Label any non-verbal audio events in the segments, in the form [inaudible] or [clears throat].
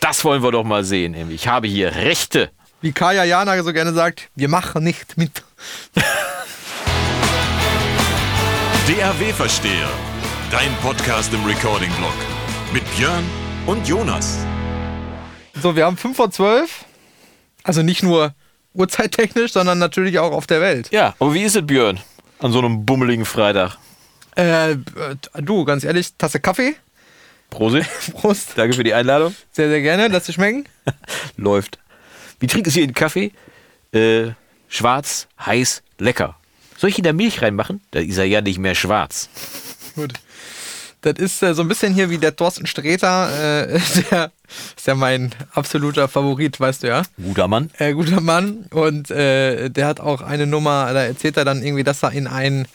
Das wollen wir doch mal sehen. Ich habe hier Rechte. Wie Kaya Jana so gerne sagt, wir machen nicht mit. DAW-Versteher. Dein Podcast im Recording-Blog. Mit Björn und Jonas. So, wir haben 5 vor 12. Also nicht nur uhrzeittechnisch, sondern natürlich auch auf der Welt. Ja, aber wie ist es, Björn? An so einem bummeligen Freitag. Äh, du, ganz ehrlich, Tasse Kaffee. Prosit. [laughs] Prost. Danke für die Einladung. Sehr, sehr gerne. Lass dir schmecken. [laughs] Läuft. Wie trinkst du hier den Kaffee? Äh, schwarz, heiß, lecker. Soll ich in der Milch reinmachen? Da ist er ja nicht mehr schwarz. Gut. Das ist äh, so ein bisschen hier wie der Thorsten Sträter. Äh, [laughs] der ist ja mein absoluter Favorit, weißt du ja. Guter Mann. Äh, guter Mann. Und äh, der hat auch eine Nummer, da erzählt er dann irgendwie, dass er in ein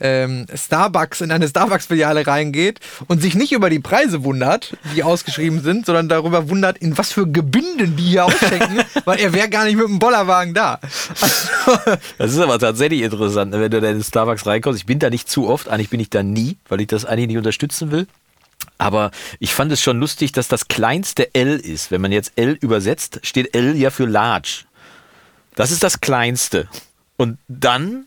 ähm, Starbucks, in eine Starbucks-Filiale reingeht und sich nicht über die Preise wundert, die ausgeschrieben sind, sondern darüber wundert, in was für Gebinden die hier ausschenken, [laughs] weil er wäre gar nicht mit dem Bollerwagen da. Also, [laughs] das ist aber tatsächlich interessant, ne, wenn du da in Starbucks reinkommst. Ich bin da nicht zu oft, eigentlich bin ich da nie, weil ich das eigentlich nicht unterstützen will. Aber ich fand es schon lustig, dass das kleinste L ist. Wenn man jetzt L übersetzt, steht L ja für large. Das ist das kleinste. Und dann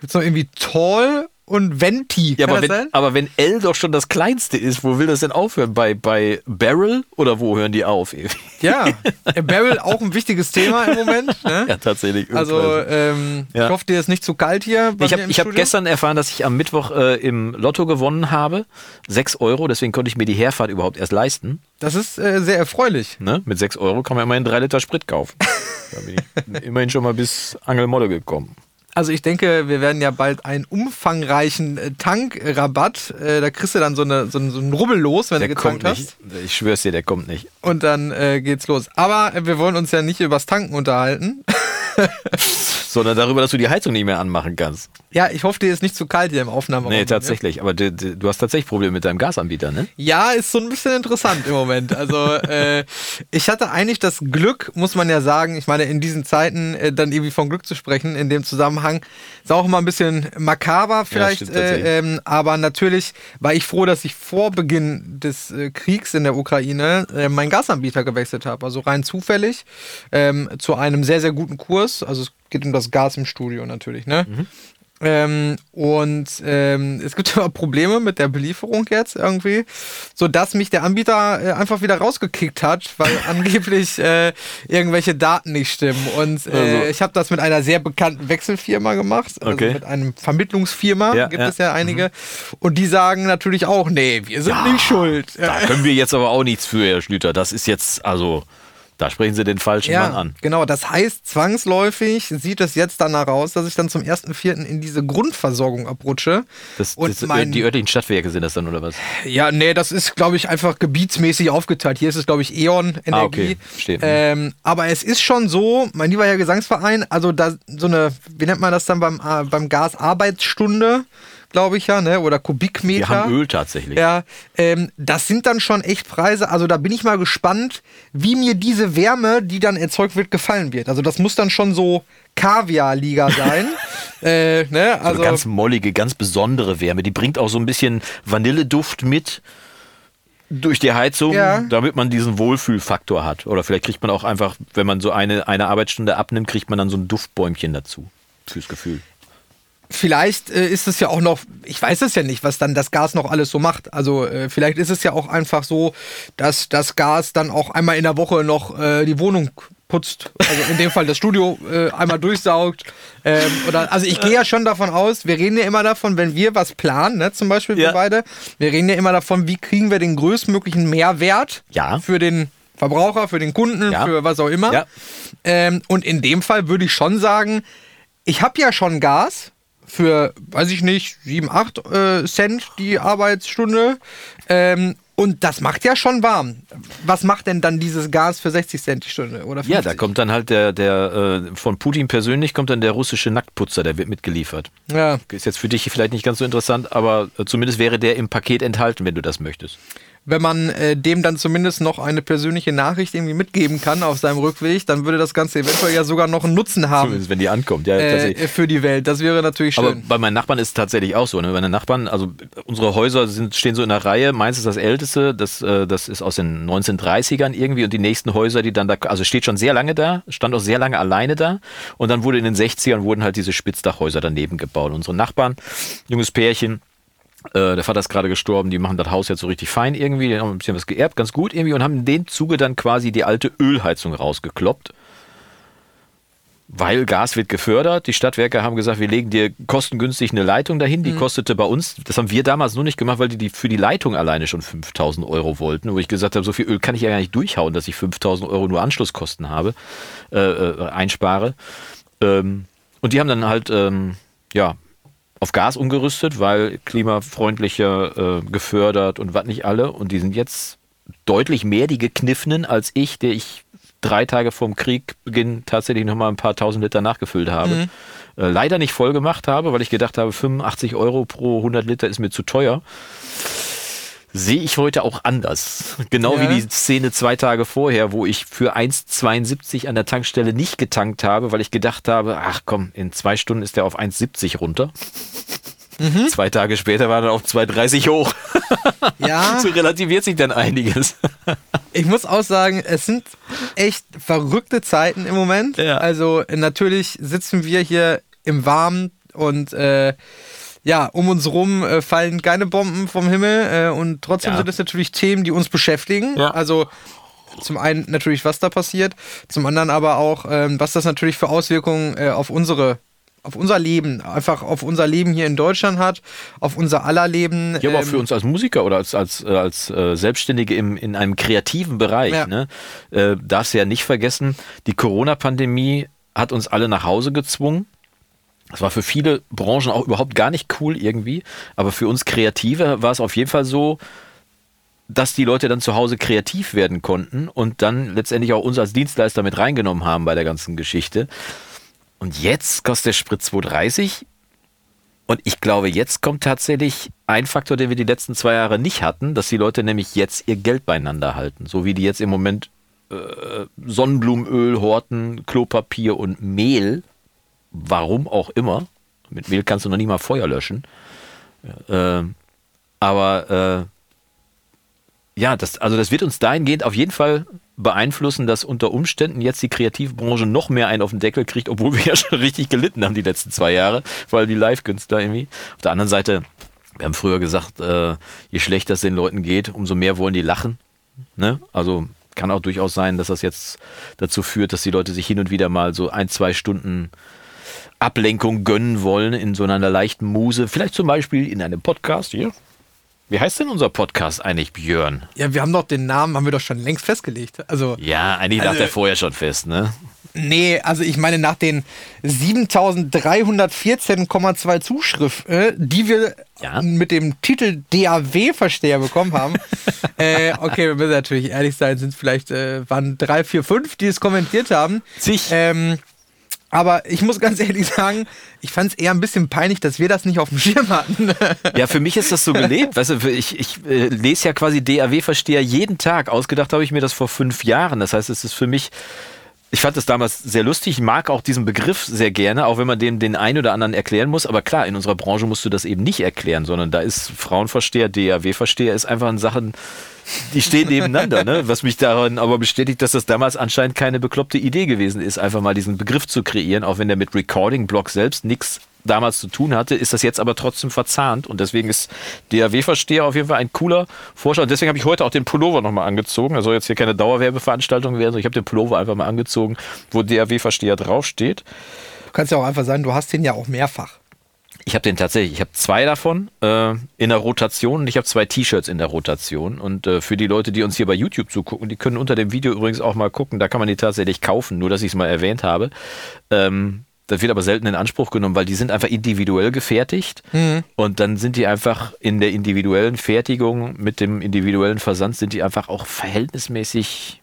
Gibt es noch irgendwie Tall und Venti? Ja, aber wenn, aber wenn, L doch schon das kleinste ist, wo will das denn aufhören? Bei, bei Barrel oder wo hören die auf? [laughs] Ja, äh, Barrel auch ein wichtiges Thema im Moment. Ne? Ja, tatsächlich. Also, ähm, ja. ich hoffe, dir ist nicht zu kalt hier. ich habe hab gestern erfahren, dass ich am Mittwoch äh, im Lotto gewonnen habe. Sechs Euro, deswegen konnte ich mir die Herfahrt überhaupt erst leisten. Das ist äh, sehr erfreulich. Ne? Mit sechs Euro kann man immerhin drei Liter Sprit kaufen. da bin ich [laughs] immerhin schon mal bis Angelmodde gekommen. Also ich denke, wir werden ja bald einen umfangreichen äh, Tankrabatt. Äh, da kriegst du dann so, eine, so, einen, so einen Rubbel los, wenn der du getankt hast. Ich schwör's dir, der kommt nicht. Und dann äh, geht's los. Aber wir wollen uns ja nicht übers Tanken unterhalten. [laughs] Sondern darüber, dass du die Heizung nicht mehr anmachen kannst. Ja, ich hoffe, dir ist nicht zu kalt hier im Aufnahmeraum. Nee, tatsächlich. Ja? Aber du, du, hast tatsächlich Probleme mit deinem Gasanbieter, ne? Ja, ist so ein bisschen interessant im Moment. Also [laughs] äh, ich hatte eigentlich das Glück, muss man ja sagen, ich meine, in diesen Zeiten äh, dann irgendwie von Glück zu sprechen, in dem Zusammenhang, ist auch immer ein bisschen makaber vielleicht. Ja, stimmt, äh, ähm, aber natürlich war ich froh, dass ich vor Beginn des äh, Kriegs in der Ukraine äh, meinen Gasanbieter gewechselt habe. Also rein zufällig ähm, zu einem sehr, sehr guten Kurs. Also es geht um das Gas im Studio natürlich, ne? Mhm. Ähm, und ähm, es gibt [laughs] immer Probleme mit der Belieferung jetzt irgendwie, sodass mich der Anbieter äh, einfach wieder rausgekickt hat, weil [laughs] angeblich äh, irgendwelche Daten nicht stimmen. Und äh, also. ich habe das mit einer sehr bekannten Wechselfirma gemacht, also okay. mit einem Vermittlungsfirma, ja, gibt ja. es ja einige. Mhm. Und die sagen natürlich auch, nee, wir sind ja, nicht schuld. Da [laughs] können wir jetzt aber auch nichts für, Herr Schlüter. Das ist jetzt, also. Da sprechen Sie den falschen ja, Mann an. Genau, das heißt, zwangsläufig sieht es jetzt danach aus, dass ich dann zum 1.4. in diese Grundversorgung abrutsche. Das, und das, mein, die örtlichen Stadtwerke sind das dann, oder was? Ja, nee, das ist, glaube ich, einfach gebietsmäßig aufgeteilt. Hier ist es, glaube ich, E.ON Energie. Ah, okay. Steht. Ähm, aber es ist schon so, mein lieber Herr Gesangsverein, also da so eine, wie nennt man das dann beim, äh, beim Gas, Arbeitsstunde glaube ich ja, ne? oder Kubikmeter. Wir haben Öl tatsächlich. Ja, ähm, das sind dann schon echt Preise. Also da bin ich mal gespannt, wie mir diese Wärme, die dann erzeugt wird, gefallen wird. Also das muss dann schon so Kaviar-Liga sein. [laughs] äh, ne? also so eine ganz mollige, ganz besondere Wärme. Die bringt auch so ein bisschen Vanilleduft mit durch die Heizung, ja. damit man diesen Wohlfühlfaktor hat. Oder vielleicht kriegt man auch einfach, wenn man so eine, eine Arbeitsstunde abnimmt, kriegt man dann so ein Duftbäumchen dazu. Fürs Gefühl. Vielleicht äh, ist es ja auch noch, ich weiß es ja nicht, was dann das Gas noch alles so macht. Also äh, vielleicht ist es ja auch einfach so, dass das Gas dann auch einmal in der Woche noch äh, die Wohnung putzt. Also in dem Fall das Studio äh, einmal durchsaugt. Ähm, oder, also ich gehe ja schon davon aus, wir reden ja immer davon, wenn wir was planen, ne, zum Beispiel ja. wir beide, wir reden ja immer davon, wie kriegen wir den größtmöglichen Mehrwert ja. für den Verbraucher, für den Kunden, ja. für was auch immer. Ähm, und in dem Fall würde ich schon sagen, ich habe ja schon Gas für, weiß ich nicht, 7, 8 äh, Cent die Arbeitsstunde. Ähm, und das macht ja schon warm. Was macht denn dann dieses Gas für 60 Cent die Stunde? Oder 50? Ja, da kommt dann halt der, der äh, von Putin persönlich kommt dann der russische Nacktputzer, der wird mitgeliefert. Ja. Ist jetzt für dich vielleicht nicht ganz so interessant, aber äh, zumindest wäre der im Paket enthalten, wenn du das möchtest. Wenn man äh, dem dann zumindest noch eine persönliche Nachricht irgendwie mitgeben kann auf seinem Rückweg, dann würde das Ganze eventuell ja sogar noch einen Nutzen haben. Zumindest wenn die ankommt, ja. Äh, für die Welt. Das wäre natürlich schön. Aber bei meinen Nachbarn ist es tatsächlich auch so. Ne? Meine Nachbarn, also unsere Häuser sind, stehen so in der Reihe. Meins ist das älteste, das, äh, das ist aus den 1930ern irgendwie. Und die nächsten Häuser, die dann da, also steht schon sehr lange da, stand auch sehr lange alleine da. Und dann wurde in den 60ern wurden halt diese Spitzdachhäuser daneben gebaut. Unsere Nachbarn, junges Pärchen, äh, der Vater ist gerade gestorben, die machen das Haus jetzt so richtig fein irgendwie, die haben ein bisschen was geerbt, ganz gut irgendwie und haben in dem Zuge dann quasi die alte Ölheizung rausgekloppt. Weil Gas wird gefördert. Die Stadtwerke haben gesagt, wir legen dir kostengünstig eine Leitung dahin. Die kostete bei uns, das haben wir damals nur nicht gemacht, weil die, die für die Leitung alleine schon 5000 Euro wollten. Wo ich gesagt habe, so viel Öl kann ich ja gar nicht durchhauen, dass ich 5000 Euro nur Anschlusskosten habe, äh, äh, einspare. Ähm, und die haben dann halt, ähm, ja, auf Gas umgerüstet, weil klimafreundlicher äh, gefördert und was nicht alle. Und die sind jetzt deutlich mehr die Gekniffenen als ich, der ich drei Tage vorm Kriegbeginn tatsächlich nochmal ein paar tausend Liter nachgefüllt habe. Äh, leider nicht voll gemacht habe, weil ich gedacht habe, 85 Euro pro 100 Liter ist mir zu teuer. Sehe ich heute auch anders. Genau Ja. wie die Szene zwei Tage vorher, wo ich für 1,72 an der Tankstelle nicht getankt habe, weil ich gedacht habe, ach komm, in zwei Stunden ist der auf 1,70 runter. Zwei Tage später war er auf 2,30 hoch. [laughs] ja, So relativiert sich dann einiges. ich muss auch sagen, es sind echt verrückte Zeiten im Moment. Ja. Also natürlich sitzen wir hier im Warmen und äh, ja, um uns rum äh, fallen keine Bomben vom Himmel äh, und trotzdem Ja. sind es natürlich Themen, die uns beschäftigen. Ja. Also zum einen natürlich, was da passiert, zum anderen aber auch, ähm, was das natürlich für Auswirkungen äh, auf unsere auf unser Leben, einfach auf unser Leben hier in Deutschland hat, auf unser aller Leben. Ja, aber auch ähm, für uns als Musiker oder als, als, äh, als äh, Selbstständige im, in einem kreativen Bereich. Ja. Ne? Äh, darfst du ja nicht vergessen, die Corona-Pandemie hat uns alle nach Hause gezwungen. Das war für viele Branchen auch überhaupt gar nicht cool irgendwie. Aber für uns Kreative war es auf jeden Fall so, dass die Leute dann zu Hause kreativ werden konnten und dann letztendlich auch uns als Dienstleister mit reingenommen haben bei der ganzen Geschichte. Und jetzt kostet der Sprit 2,30 und ich glaube, jetzt kommt tatsächlich ein Faktor, den wir die letzten zwei Jahre nicht hatten, dass die Leute nämlich jetzt ihr Geld beieinander halten. So wie die jetzt im Moment äh, Sonnenblumenöl horten, Klopapier und Mehl. Warum auch immer. Mit Mehl kannst du noch nicht mal Feuer löschen. Äh, aber äh, ja, das, also das wird uns dahingehend auf jeden Fall beeinflussen, dass unter Umständen jetzt die Kreativbranche noch mehr einen auf den Deckel kriegt, obwohl wir [laughs] ja schon richtig gelitten haben die letzten zwei Jahre, vor allem die Live-Künstler irgendwie. Auf der anderen Seite, wir haben früher gesagt, äh, je schlechter es den Leuten geht, umso mehr wollen die lachen. Ne? Also kann auch durchaus sein, dass das jetzt dazu führt, dass die Leute sich hin und wieder mal so ein, zwei Stunden Ablenkung gönnen wollen in so einer leichten Muse. Vielleicht zum Beispiel in einem Podcast hier. Wie heißt denn unser Podcast eigentlich, Björn? Ja, wir haben doch den Namen, haben wir doch schon längst festgelegt. Also, Ja, eigentlich lag Also- der vorher schon fest, ne? nee, also ich meine, nach den 7314,2 Zuschriften, äh, die wir Ja. mit dem Titel DAW-Versteher bekommen haben, [laughs] äh, okay, wir müssen natürlich ehrlich sein, sind es vielleicht, äh, waren drei, vier, fünf, die es kommentiert haben. Sich. Ähm, aber ich muss ganz ehrlich sagen, ich fand es eher ein bisschen peinlich, dass wir das nicht auf dem Schirm hatten. [laughs] Ja, für mich ist das so gelebt. Weißt du, ich, ich äh, lese ja quasi DAW-Versteher jeden Tag. Ausgedacht habe ich mir das vor fünf Jahren. Das heißt, es ist für mich. Ich fand das damals sehr lustig. Ich mag auch diesen Begriff sehr gerne, auch wenn man dem den einen oder anderen erklären muss. Aber klar, in unserer Branche musst du das eben nicht erklären, sondern da ist Frauenversteher, DAW-Versteher, ist einfach ein Sachen, die stehen nebeneinander. Ne? Was mich daran aber bestätigt, dass das damals anscheinend keine bekloppte Idee gewesen ist, einfach mal diesen Begriff zu kreieren, auch wenn der mit Recording-Block selbst nichts damals zu tun hatte, ist das jetzt aber trotzdem verzahnt und deswegen ist DAW-Versteher auf jeden Fall ein cooler Vorschlag. Und deswegen habe ich heute auch den Pullover nochmal angezogen. Also jetzt hier keine Dauerwerbeveranstaltung werden, sondern ich habe den Pullover einfach mal angezogen, wo DAW-Versteher draufsteht. Du kannst ja auch einfach sagen, du hast den ja auch mehrfach. Ich habe den tatsächlich, ich habe zwei davon äh, in der Rotation und ich habe zwei T-Shirts in der Rotation. Und äh, für die Leute, die uns hier bei YouTube zugucken, die können unter dem Video übrigens auch mal gucken, da kann man die tatsächlich kaufen, nur dass ich es mal erwähnt habe. Ähm, das wird aber selten in Anspruch genommen, weil die sind einfach individuell gefertigt und dann sind die einfach in der individuellen Fertigung mit dem individuellen Versand sind die einfach auch verhältnismäßig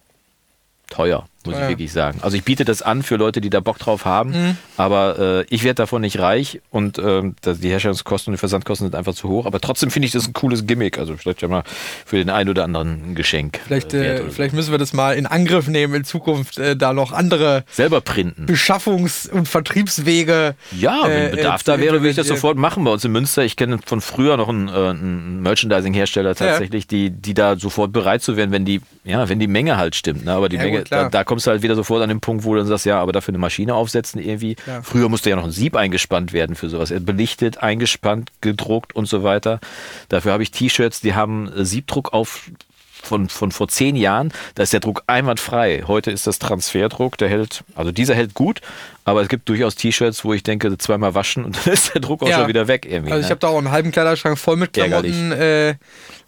teuer. Muss Teuer. ich wirklich sagen. Also ich biete das an für Leute, die da Bock drauf haben, Mhm. aber äh, ich werde davon nicht reich und ähm, die Herstellungskosten und die Versandkosten sind einfach zu hoch. Aber trotzdem finde ich das ein cooles Gimmick. Also vielleicht ja mal für den einen oder anderen ein Geschenk. Vielleicht, äh, wert äh, so. vielleicht müssen wir das mal in Angriff nehmen, in Zukunft äh, da noch andere Selber printen. Beschaffungs- und Vertriebswege. Ja, wenn äh, Bedarf äh, da wäre, würde ich das sofort machen bei uns in Münster. Ich kenne von früher noch einen, einen Merchandising-Hersteller tatsächlich, die, die da sofort bereit zu werden, wenn die, ja, wenn die Menge halt stimmt. Ne? Aber die Ja, Menge, gut, da, da kommst du halt wieder sofort an den Punkt, wo du dann sagst, ja, aber dafür eine Maschine aufsetzen irgendwie. Klar. Früher musste ja noch ein Sieb eingespannt werden für sowas. Belichtet, eingespannt, gedruckt und so weiter. Dafür habe ich T-Shirts, die haben Siebdruck auf von, von vor zehn Jahren, da ist der Druck einwandfrei. Heute ist das Transferdruck, der hält, also dieser hält gut, aber es gibt durchaus T-Shirts, wo ich denke, zweimal waschen und [laughs] dann ist der Druck auch Ja. schon wieder weg irgendwie. Also ich ne? habe da auch einen halben Kleiderschrank voll mit. Klamotten, äh,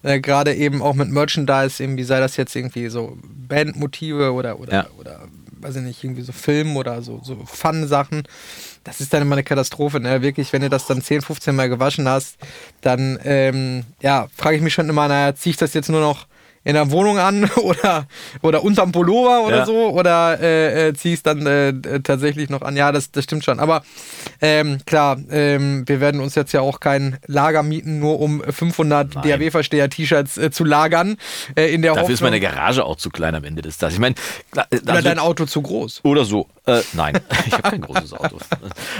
äh, gerade eben auch mit Merchandise, irgendwie sei das jetzt irgendwie so Bandmotive oder oder Ja. oder weiß ich nicht, irgendwie so Film oder so, so Fun-Sachen. Das ist dann immer eine Katastrophe, ne? Wirklich, wenn du das dann 10, 15 Mal gewaschen hast, dann ähm, ja, frage ich mich schon immer, naja, ziehe ich das jetzt nur noch in der Wohnung an [laughs] oder, oder unterm Pullover oder Ja. so oder äh, äh, es dann äh, tatsächlich noch an. Ja, das, das stimmt schon. Aber ähm, klar, ähm, wir werden uns jetzt ja auch kein Lager mieten, nur um 500 Nein. DAW-Versteher-T-Shirts äh, zu lagern. Äh, in der Dafür ist Hoffnung, meine Garage auch zu klein am Ende des Tages. Ich meine, äh, oder dein Auto zu groß. Oder so. Äh, nein, [laughs] ich habe kein [laughs] großes Auto.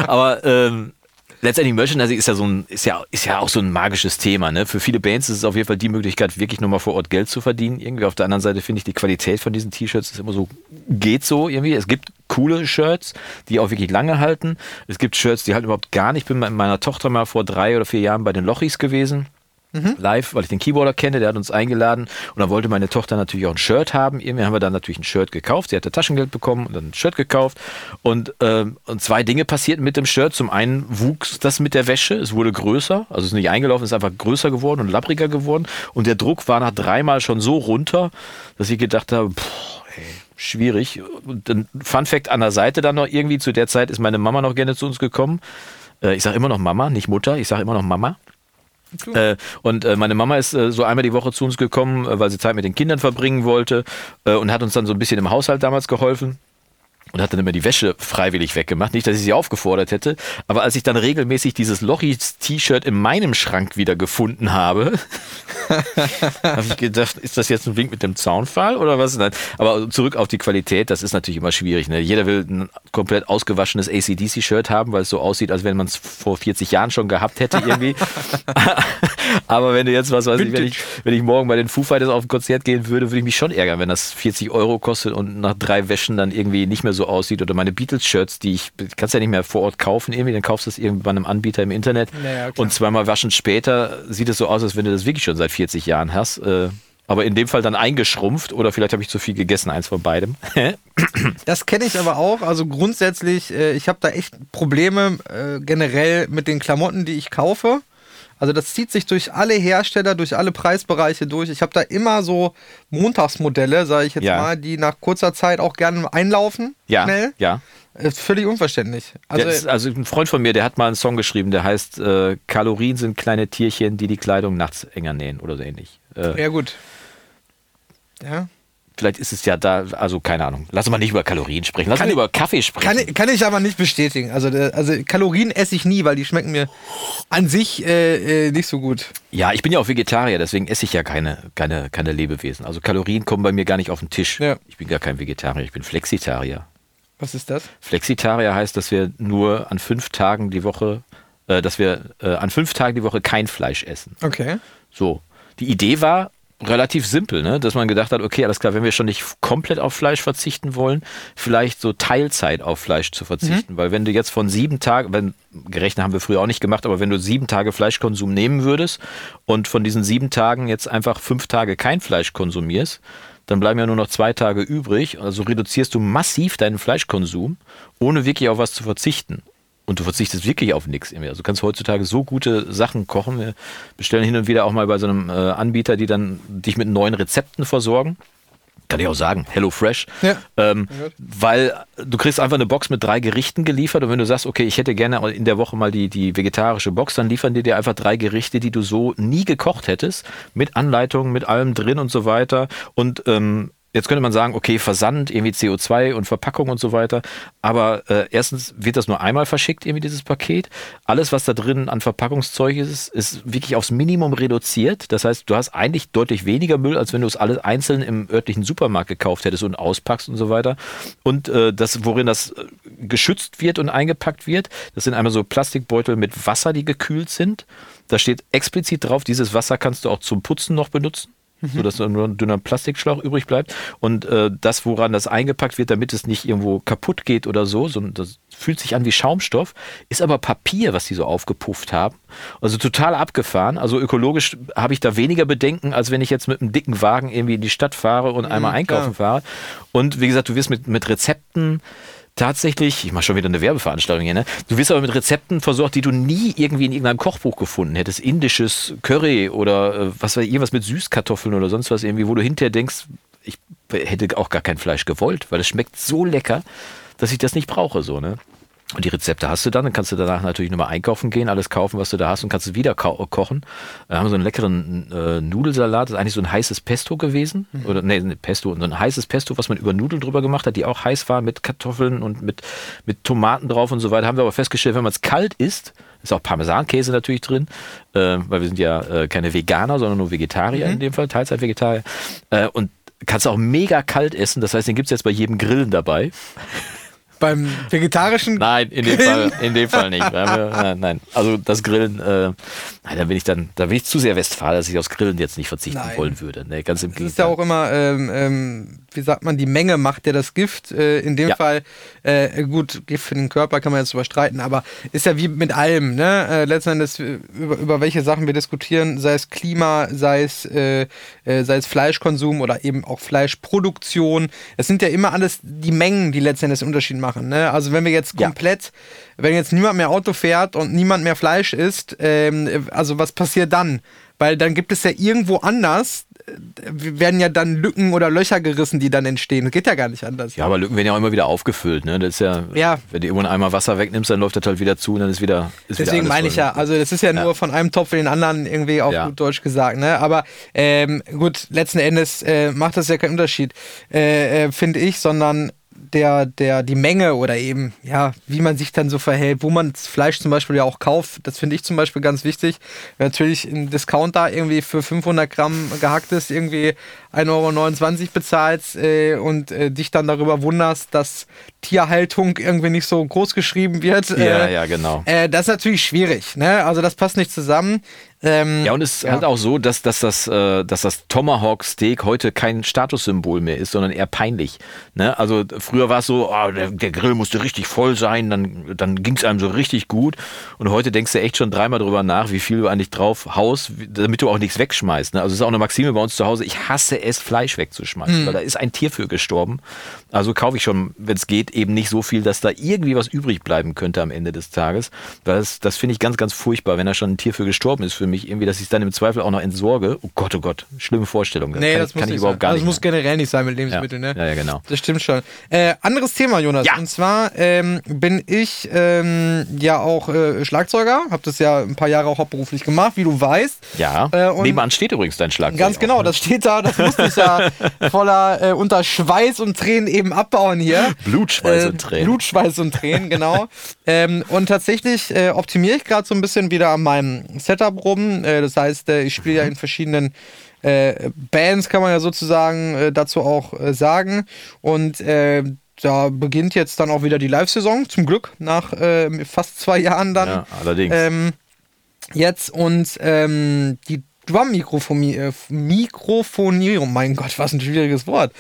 Aber ähm, letztendlich Merchandising ist ja so ein, ist ja, ist ja auch so ein magisches Thema. Ne? Für viele Bands ist es auf jeden Fall die Möglichkeit, wirklich nochmal vor Ort Geld zu verdienen. Irgendwie auf der anderen Seite finde ich die Qualität von diesen T-Shirts ist immer so, geht so irgendwie. Es gibt coole Shirts, die auch wirklich lange halten. Es gibt Shirts, die halt überhaupt gar nicht. Ich bin mit meiner Tochter mal vor drei oder vier Jahren bei den Lochis gewesen live, weil ich den Keyboarder kenne, der hat uns eingeladen und dann wollte meine Tochter natürlich auch ein Shirt haben. Irgendwie haben wir dann natürlich ein Shirt gekauft. Sie hatte Taschengeld bekommen und dann ein Shirt gekauft und, ähm, und zwei Dinge passierten mit dem Shirt. Zum einen wuchs das mit der Wäsche, es wurde größer, also es ist nicht eingelaufen, es ist einfach größer geworden und lappriger geworden und der Druck war nach dreimal schon so runter, dass ich gedacht habe, boah, ey, schwierig. Und dann Fun Fact an der Seite dann noch irgendwie, zu der Zeit ist meine Mama noch gerne zu uns gekommen. Äh, ich sage immer noch Mama, nicht Mutter, ich sage immer noch Mama. Äh, und äh, meine Mama ist äh, so einmal die Woche zu uns gekommen, weil sie Zeit mit den Kindern verbringen wollte und hat uns dann so ein bisschen im Haushalt damals geholfen. Und hat dann immer die Wäsche freiwillig weggemacht. Nicht, dass ich sie aufgefordert hätte, aber als ich dann regelmäßig dieses Lochis-T-Shirt in meinem Schrank wieder gefunden habe, [laughs] habe ich gedacht, ist das jetzt ein Wink mit dem Zaunfall oder was? Aber zurück auf die Qualität, das ist natürlich immer schwierig. Ne? Jeder will ein komplett ausgewaschenes ACDC-Shirt haben, weil es so aussieht, als wenn man es vor 40 Jahren schon gehabt hätte irgendwie. [laughs] [laughs] Aber wenn du jetzt, was weiß ich, wenn ich, wenn ich morgen bei den Foo Fighters auf ein Konzert gehen würde, würde ich mich schon ärgern, wenn das 40 Euro kostet und nach drei Wäschen dann irgendwie nicht mehr so aussieht. Oder meine Beatles-Shirts, die ich, kannst ja nicht mehr vor Ort kaufen irgendwie, dann kaufst du es irgendwie bei einem Anbieter im Internet. Naja, und zweimal waschen später sieht es so aus, als wenn du das wirklich schon seit 40 Jahren hast. Äh, aber in dem Fall dann eingeschrumpft oder vielleicht habe ich zu viel gegessen, eins von beidem. [laughs] Das kenne ich aber auch. Also grundsätzlich, äh, ich habe da echt Probleme äh, generell mit den Klamotten, die ich kaufe. Also das zieht sich durch alle Hersteller, durch alle Preisbereiche durch. Ich habe da immer so Montagsmodelle, sage ich jetzt Ja. mal, die nach kurzer Zeit auch gerne einlaufen. ja, Schnell. ja. Ist völlig unverständlich. Also, Also, also ein Freund von mir, der hat mal einen Song geschrieben, der heißt äh, Kalorien sind kleine Tierchen, die die Kleidung nachts enger nähen oder so ähnlich. Äh, ja gut. Ja. Vielleicht ist es ja da, also keine Ahnung. Lass uns mal nicht über Kalorien sprechen, lass uns mal über Kaffee sprechen. Kann, ich- kann ich aber nicht bestätigen. Also, äh, also Kalorien esse ich nie, weil die schmecken mir an sich äh, äh, nicht so gut. ja, ich bin ja auch Vegetarier, deswegen esse ich ja keine, keine, keine Lebewesen. Also Kalorien kommen bei mir gar nicht auf den Tisch. Ja. Ich bin gar kein Vegetarier, ich bin Flexitarier. Was ist das? Flexitarier heißt, dass wir nur an fünf Tagen die Woche, äh, dass wir äh, an fünf Tagen die Woche kein Fleisch essen. Okay. So. Die Idee war relativ simpel, ne? dass man gedacht hat, okay, alles klar, wenn wir schon nicht komplett auf Fleisch verzichten wollen, vielleicht so Teilzeit auf Fleisch zu verzichten. Weil wenn du jetzt von sieben Tagen, wenn, gerechnet haben wir früher auch nicht gemacht, aber wenn du sieben Tage Fleischkonsum nehmen würdest und von diesen sieben Tagen jetzt einfach fünf Tage kein Fleisch konsumierst, dann bleiben ja nur noch zwei Tage übrig. Also reduzierst du massiv deinen Fleischkonsum, ohne wirklich auf was zu verzichten. Und du verzichtest wirklich auf nichts. Also du kannst heutzutage so gute Sachen kochen. Wir bestellen hin und wieder auch mal bei so einem äh, Anbieter, die dann dich mit neuen Rezepten versorgen. Kann ich auch sagen, Hello Fresh. Ja. Ähm, weil du kriegst einfach eine Box mit drei Gerichten geliefert und wenn du sagst, okay, ich hätte gerne in der Woche mal die, die vegetarische Box, dann liefern die dir einfach drei Gerichte, die du so nie gekocht hättest, mit Anleitungen, mit allem drin und so weiter. Und ähm, Jetzt könnte man sagen, okay, Versand, irgendwie CO2 und Verpackung und so weiter. Aber äh, erstens wird das nur einmal verschickt, irgendwie dieses Paket. Alles, was da drin an Verpackungszeug ist, ist wirklich aufs Minimum reduziert. Das heißt, du hast eigentlich deutlich weniger Müll, als wenn du es alles einzeln im örtlichen Supermarkt gekauft hättest und auspackst und so weiter. Und äh, das, worin das äh, geschützt wird und eingepackt wird, das sind einmal so Plastikbeutel mit Wasser, die gekühlt sind. Da steht explizit drauf, dieses Wasser kannst du auch zum Putzen noch benutzen mhm. sodass nur ein dünner Plastikschlauch übrig bleibt. Und äh, das, woran das eingepackt wird, damit es nicht irgendwo kaputt geht oder so, so das fühlt sich an wie Schaumstoff, ist aber Papier, was die so aufgepufft haben. Also total abgefahren. Also ökologisch habe ich da weniger Bedenken, als wenn ich jetzt mit einem dicken Wagen irgendwie in die Stadt fahre und mhm, einmal einkaufen klar. fahre. Und wie gesagt, du wirst mit, mit Rezepten tatsächlich, ich mache schon wieder eine Werbeveranstaltung hier, ne? Du wirst aber mit Rezepten versorgt, die du nie irgendwie in irgendeinem Kochbuch gefunden hättest. Indisches Curry oder äh, was weiß ich, irgendwas mit Süßkartoffeln oder sonst was irgendwie, wo du hinterher denkst, ich hätte auch gar kein Fleisch gewollt, weil es schmeckt so lecker, dass ich das nicht brauche, so, ne? Und die Rezepte hast du dann, dann kannst du danach natürlich nochmal einkaufen gehen, alles kaufen, was du da hast und kannst es wieder kochen. Wir haben so einen leckeren äh, Nudelsalat, das ist eigentlich so ein heißes Pesto gewesen. Mhm. Oder nee, Pesto, so ein heißes Pesto, was man über Nudeln drüber gemacht hat, die auch heiß waren mit Kartoffeln und mit, mit Tomaten drauf und so weiter. Haben wir aber festgestellt, wenn man es kalt isst, ist auch Parmesankäse natürlich drin, äh, weil wir sind ja äh, keine Veganer, sondern nur Vegetarier mhm. in dem Fall, Teilzeit-Vegetarier. Äh, und kannst auch mega kalt essen, das heißt, den gibt es jetzt bei jedem Grillen dabei. Beim vegetarischen Nein, in dem Fall, in dem Fall nicht. [laughs] nein, nein, also das Grillen, äh, nein, da bin ich dann, da bin ich zu sehr Westfalen, dass ich aufs Grillen jetzt nicht verzichten nein. wollen würde. Nee, ganz im Gegenteil. Das ist ja auch immer, ähm, ähm, wie sagt man, die Menge macht ja das Gift. Äh, in dem ja. Fall, äh, gut, Gift für den Körper kann man jetzt überstreiten, aber ist ja wie mit allem, ne? Äh, letzten Endes, äh, über, über welche Sachen wir diskutieren, sei es Klima, sei es, äh, äh, sei es Fleischkonsum oder eben auch Fleischproduktion. Es sind ja immer alles die Mengen, die letzten Endes den Unterschied machen. Ne? Also wenn wir jetzt komplett, ja. wenn jetzt niemand mehr Auto fährt und niemand mehr Fleisch isst, ähm, also was passiert dann? Weil dann gibt es ja irgendwo anders, äh, werden ja dann Lücken oder Löcher gerissen, die dann entstehen. Das geht ja gar nicht anders. Ja, aber Lücken werden ja auch immer wieder aufgefüllt. Ne? Das ist ja, ja. wenn du irgendwann einmal Wasser wegnimmst, dann läuft das halt wieder zu und dann ist wieder. Ist Deswegen wieder meine ich ja, also das ist ja, ja, nur von einem Topf in den anderen irgendwie auf ja. gut Deutsch gesagt. Ne? Aber ähm, gut, letzten Endes äh, macht das ja keinen Unterschied, äh, äh, finde ich, sondern der, der, die Menge oder eben, ja, wie man sich dann so verhält, wo man das Fleisch zum Beispiel ja auch kauft, das finde ich zum Beispiel ganz wichtig. Wenn natürlich ein Discounter irgendwie für 500 Gramm gehacktes irgendwie 1,29 Euro bezahlst äh, und äh, dich dann darüber wunderst, dass Tierhaltung irgendwie nicht so groß geschrieben wird. Ja, äh, ja, genau. Äh, das ist natürlich schwierig, ne? Also das passt nicht zusammen. Ähm, ja, und es ist ja. halt auch so, dass, dass, das, äh, dass das Tomahawk Steak heute kein Statussymbol mehr ist, sondern eher peinlich. Ne? Also früher war es so, oh, der, der, Grill musste richtig voll sein, dann, dann ging es einem so richtig gut. Und heute denkst du echt schon dreimal drüber nach, wie viel du eigentlich drauf haust, damit du auch nichts wegschmeißt. Ne? Also es ist auch eine Maxime bei uns zu Hause, ich hasse es, Fleisch wegzuschmeißen, mhm. weil da ist ein Tier für gestorben. Also kaufe ich schon, wenn es geht, eben nicht so viel, dass da irgendwie was übrig bleiben könnte am Ende des Tages. Das, das finde ich ganz, ganz furchtbar, wenn da schon ein Tier für gestorben ist für mich, irgendwie, dass ich es dann im Zweifel auch noch entsorge. Oh Gott, oh Gott, schlimme Vorstellung. Das nee, kann, das kann ich überhaupt sein. gar also nicht. Das muss generell nicht sein mit Lebensmitteln, ja. ne? Ja, ja, genau. Das stimmt schon. Äh, anderes Thema, Jonas. Ja. Und zwar ähm, bin ich ähm, ja auch äh, Schlagzeuger, habe das ja ein paar Jahre auch hauptberuflich gemacht, wie du weißt. Ja. Äh, Nebenan steht übrigens dein Schlagzeug. Ganz genau, auch, ne? das steht da, das musste ich ja [laughs] voller äh, unter Schweiß und Tränen eben abbauen hier. Blut, Schweiß und Tränen. Blut, Schweiß und Tränen, genau. [laughs] ähm, und tatsächlich äh, optimiere ich gerade so ein bisschen wieder an meinem Setup rum. Äh, das heißt, äh, ich spiele ja in verschiedenen äh, Bands, kann man ja sozusagen dazu auch sagen. Und da beginnt jetzt dann auch wieder die Live-Saison, zum Glück, nach fast zwei Jahren dann. Ja, allerdings. Ähm, jetzt und ähm, die Drum-Mikrofonierung. Äh, mein Gott, was ein schwieriges Wort.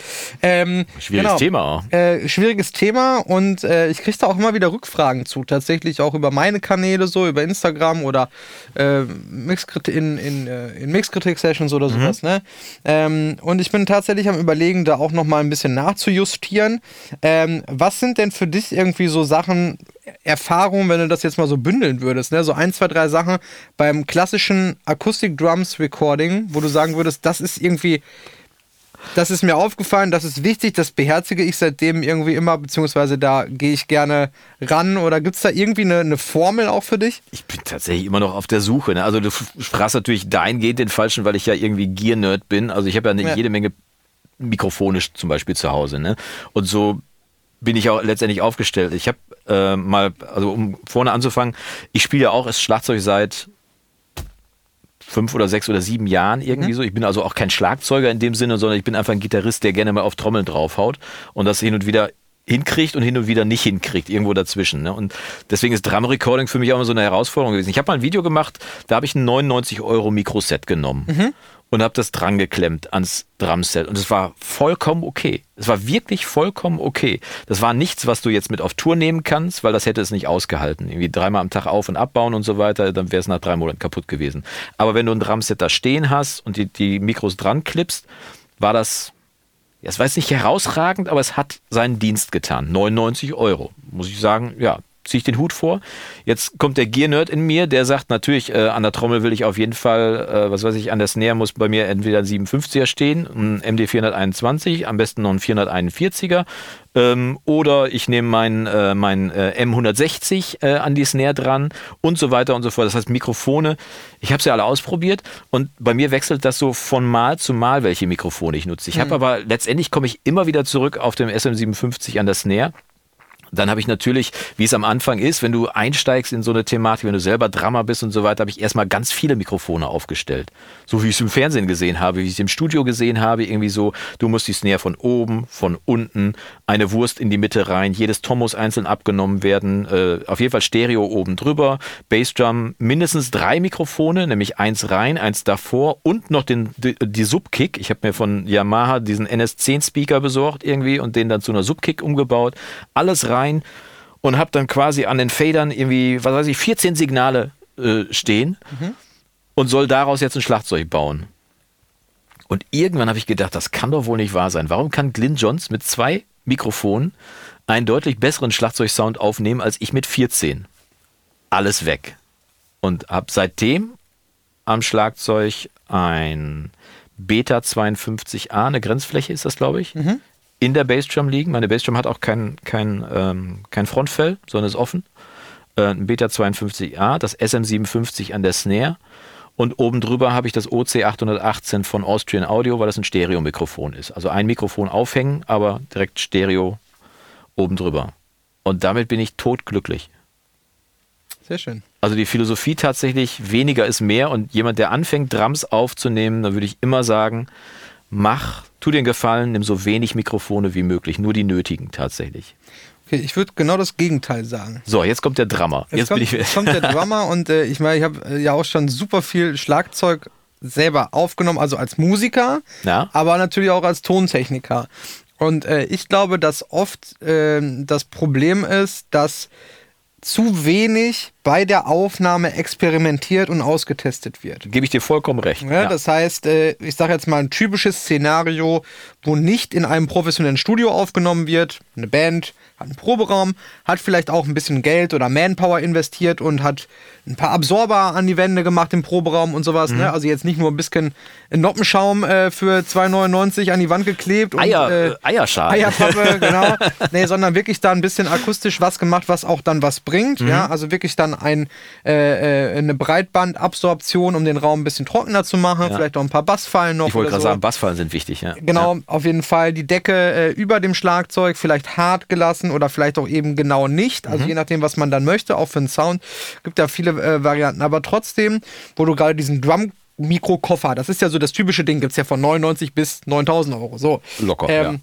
Ähm, schwieriges genau, Thema. Äh, schwieriges Thema und äh, ich kriege da auch immer wieder Rückfragen zu. Tatsächlich auch über meine Kanäle, so über Instagram oder äh, in, in, äh, in Mixkritik-Sessions oder mhm. sowas. Ne? Ähm, und ich bin tatsächlich am Überlegen, da auch nochmal ein bisschen nachzujustieren. Ähm, was sind denn für dich irgendwie so Sachen, Erfahrungen, wenn du das jetzt mal so bündeln würdest, ne? so ein, zwei, drei Sachen beim klassischen Acoustic Drums Recording, wo du sagen würdest, das ist irgendwie, das ist mir aufgefallen, das ist wichtig, das beherzige ich seitdem irgendwie immer, beziehungsweise da gehe ich gerne ran. Oder gibt es da irgendwie eine, eine, Formel auch für dich? Ich bin tatsächlich immer noch auf der Suche. Ne? Also du sprachst natürlich dahingehend den Falschen, weil ich ja irgendwie Gear-Nerd bin. Also ich habe ja, eine, ja. jede Menge mikrofonisch zum Beispiel zu Hause. Ne? Und so bin ich auch letztendlich aufgestellt. Ich habe äh, mal, also um vorne anzufangen, ich spiele ja auch das Schlagzeug seit fünf oder sechs oder sieben Jahren irgendwie mhm. so. Ich bin also auch kein Schlagzeuger in dem Sinne, sondern ich bin einfach ein Gitarrist, der gerne mal auf Trommeln draufhaut und das hin und wieder hinkriegt und hin und wieder nicht hinkriegt, irgendwo dazwischen. Ne? Und deswegen ist Drum Recording für mich auch immer so eine Herausforderung gewesen. Ich habe mal ein Video gemacht, da habe ich ein 99 Euro Mikroset genommen mhm und habe das dran geklemmt ans Drumset und es war vollkommen okay. Es war wirklich vollkommen okay. Das war nichts, was du jetzt mit auf Tour nehmen kannst, weil das hätte es nicht ausgehalten. Irgendwie dreimal am Tag auf und abbauen und so weiter, dann wäre es nach drei Monaten kaputt gewesen. Aber wenn du ein Drumset da stehen hast und die, die Mikros dran klippst, war das, ja, es war jetzt nicht herausragend, aber es hat seinen Dienst getan. 99 Euro. Muss ich sagen, ja, ziehe ich den Hut vor. Jetzt kommt der Gear-Nerd in mir, der sagt natürlich, äh, an der Trommel will ich auf jeden Fall, äh, was weiß ich, an der Snare muss bei mir entweder ein 57er stehen, ein MD 421, am besten noch ein 441er. Ähm, oder ich nehme meinen äh, mein, äh, M160 äh, an die Snare dran und so weiter und so fort. Das heißt, Mikrofone, ich habe sie alle ausprobiert und bei mir wechselt das so von Mal zu Mal, welche Mikrofone ich nutze. Ich habe mhm. aber letztendlich komme ich immer wieder zurück auf dem SM57 an der Snare dann habe ich natürlich, wie es am Anfang ist, wenn du einsteigst in so eine Thematik, wenn du selber Drama bist und so weiter, habe ich erstmal ganz viele Mikrofone aufgestellt. So wie ich es im Fernsehen gesehen habe, wie ich es im Studio gesehen habe, irgendwie so, du musst die Snare von oben, von unten, eine Wurst in die Mitte rein, jedes Tom muss einzeln abgenommen werden, äh, auf jeden Fall Stereo oben drüber, Bassdrum, mindestens drei Mikrofone, nämlich eins rein, eins davor und noch den, die, die Subkick. Ich habe mir von Yamaha diesen NS10 Speaker besorgt irgendwie und den dann zu einer Subkick umgebaut. Alles rein rein und habe dann quasi an den Fadern irgendwie, was weiß ich, 14 Signale äh, stehen mhm. und soll daraus jetzt ein Schlagzeug bauen. Und irgendwann habe ich gedacht, das kann doch wohl nicht wahr sein. Warum kann Glyn Johns mit zwei Mikrofonen einen deutlich besseren Schlagzeugsound aufnehmen als ich mit 14? Alles weg. Und habe seitdem am Schlagzeug ein Beta 52A, eine Grenzfläche ist das, glaube ich. Mhm in der Bassdrum liegen. Meine Bassdrum hat auch kein, kein, ähm, kein Frontfell, sondern ist offen. Äh, ein Beta 52A, das SM57 an der Snare. Und oben drüber habe ich das OC818 von Austrian Audio, weil das ein Stereo-Mikrofon ist. Also ein Mikrofon aufhängen, aber direkt Stereo oben drüber. Und damit bin ich totglücklich. Sehr schön. Also die Philosophie tatsächlich, weniger ist mehr. Und jemand, der anfängt, Drums aufzunehmen, da würde ich immer sagen, mach, tu dir Gefallen, nimm so wenig Mikrofone wie möglich, nur die nötigen tatsächlich. Okay, ich würde genau das Gegenteil sagen. So, jetzt kommt der Drummer. Jetzt, jetzt kommt, ich jetzt kommt der Drummer und äh, ich meine, ich habe äh, ja auch schon super viel Schlagzeug selber aufgenommen, also als Musiker, ja. aber natürlich auch als Tontechniker. Und äh, ich glaube, dass oft ähm, das Problem ist, dass zu wenig bei der Aufnahme experimentiert und ausgetestet wird. Gebe ich dir vollkommen recht. Ja, ja. Das heißt, äh, ich sage jetzt mal ein typisches Szenario, wo nicht in einem professionellen Studio aufgenommen wird, eine Band hat einen Proberaum, hat vielleicht auch ein bisschen Geld oder Manpower investiert und hat ein paar Absorber an die Wände gemacht im Proberaum und sowas. Ne? Mhm. Ne? Also jetzt nicht nur ein bisschen Noppenschaum äh, für 2,99 an die Wand geklebt. Und, Eier, äh, Eierschalen. Eierpappe, [laughs] genau. nee, sondern wirklich da ein bisschen akustisch was gemacht, was auch dann was bringt. Mhm. Ja, also wirklich dann ein, äh, äh, eine Breitbandabsorption, um den Raum ein bisschen trockener zu machen. Ja. Vielleicht auch ein paar Bassfallen noch. Ich wollte gerade so. sagen, Bassfallen sind wichtig. Ja. Genau, ja. auf jeden Fall die Decke äh, über dem Schlagzeug, vielleicht hart gelassen oder vielleicht auch eben genau nicht. Also mhm. je nachdem, was man dann möchte, auch für den Sound. Gibt da viele äh, Varianten. Aber trotzdem, wo du gerade diesen Drum Mikrokoffer, das ist ja so das typische Ding, gibt es ja von 99 bis 9000 Euro. So. Locker, ähm, ja.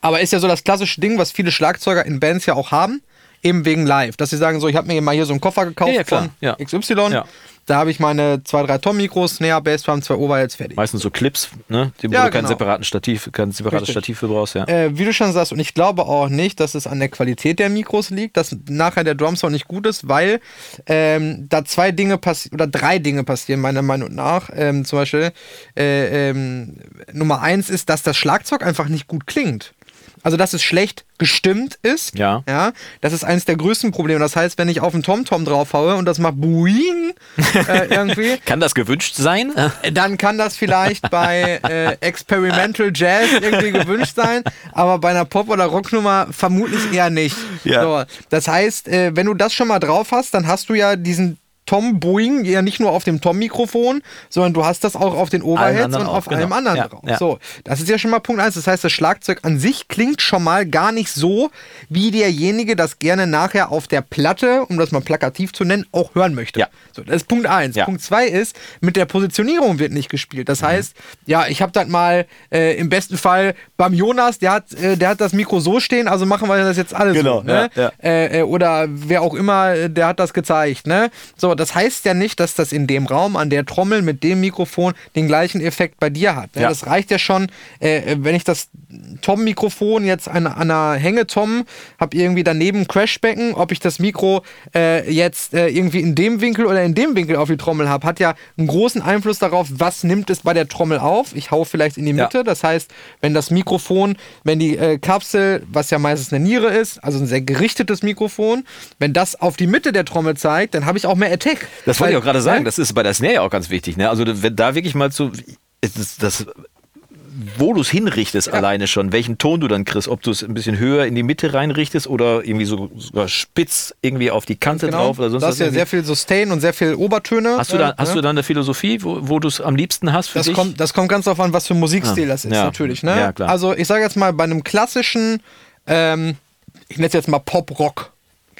Aber ist ja so das klassische Ding, was viele Schlagzeuger in Bands ja auch haben, eben wegen Live. Dass sie sagen, so, ich habe mir mal hier so einen Koffer gekauft ja, ja, von XY. Ja. Da habe ich meine zwei, drei Tom-Mikros, Snare, Bassdrum, zwei Overheads fertig. Meistens so Clips, ne? Die, wo ja, du keinen genau. separaten Stativ, kein separates Richtig. Stativ für brauchst, ja. Äh, wie du schon sagst, und ich glaube auch nicht, dass es an der Qualität der Mikros liegt, dass nachher der Drumsound nicht gut ist, weil ähm, da zwei Dinge passieren, oder drei Dinge passieren, meiner Meinung nach. Ähm, zum Beispiel, äh, ähm, Nummer eins ist, dass das Schlagzeug einfach nicht gut klingt. Also, dass es schlecht gestimmt ist. Ja. ja. Das ist eines der größten Probleme. Das heißt, wenn ich auf einen TomTom draufhaue und das macht Boing äh, [laughs] irgendwie. kann das gewünscht sein? Äh, dann kann das vielleicht bei äh, Experimental Jazz irgendwie gewünscht sein, aber bei einer Pop- oder Rocknummer vermutlich eher nicht. Ja. So, das heißt, äh, wenn du das schon mal drauf hast, dann hast du ja diesen Tom-Boing ja nicht nur auf dem Tom-Mikrofon, sondern du hast das auch auf den Overheads und auf auch, genau. allem anderen Ja, drauf. ja. So, das ist ja schon mal Punkt eins. Das heißt, das Schlagzeug an sich klingt schon mal gar nicht so, wie derjenige das gerne nachher auf der Platte, um das mal plakativ zu nennen, auch hören möchte. Ja. So, das ist Punkt eins. Punkt zwei ist, mit der Positionierung wird nicht gespielt. Mhm. Das heißt, ja, ich habe das mal äh, im besten Fall beim Jonas, der hat, äh, der hat das Mikro so stehen, also machen wir das jetzt alle Genau, so. Ne? Äh, äh, oder wer auch immer, äh, der hat das gezeigt. Ne? So, das heißt ja nicht, dass das in dem Raum an der Trommel mit dem Mikrofon den gleichen Effekt bei dir hat. Ne? Ja. Das reicht ja schon, äh, wenn ich das Tom-Mikrofon jetzt an, an einer Hänge-Tom habe irgendwie daneben ein Crashbecken, ob ich das Mikro äh, jetzt äh, irgendwie in dem Winkel oder in dem Winkel auf die Trommel habe, hat ja einen großen Einfluss darauf, was nimmt es bei der Trommel auf. Ich hau vielleicht in die Ja. Mitte, das heißt, wenn das Mikrofon, wenn die äh, Kapsel, was ja meistens eine Niere ist, also ein sehr gerichtetes Mikrofon, wenn das auf die Mitte der Trommel zeigt, dann habe ich auch mehr Attack. Das wollte ich auch gerade sagen. Das ist bei der Snare ja auch ganz wichtig. Ne? Also wenn da wirklich mal zu das, das wo du es hinrichtest alleine schon, welchen Ton du dann kriegst, ob du es ein bisschen höher in die Mitte reinrichtest oder irgendwie so sogar spitz irgendwie auf die Kante Genau. drauf oder sonst was. ist ja irgendwie. sehr viel Sustain und sehr viel Obertöne. hast du da, äh, hast ne? du da eine Philosophie, wo, wo du es am liebsten hast für Das dich? kommt, das kommt ganz darauf an, was für ein Musikstil Ah, das ist, ja. natürlich. Ne? Ja, klar. Also ich sage jetzt mal, bei einem klassischen, ähm, ich nenne es jetzt mal Pop-Rock,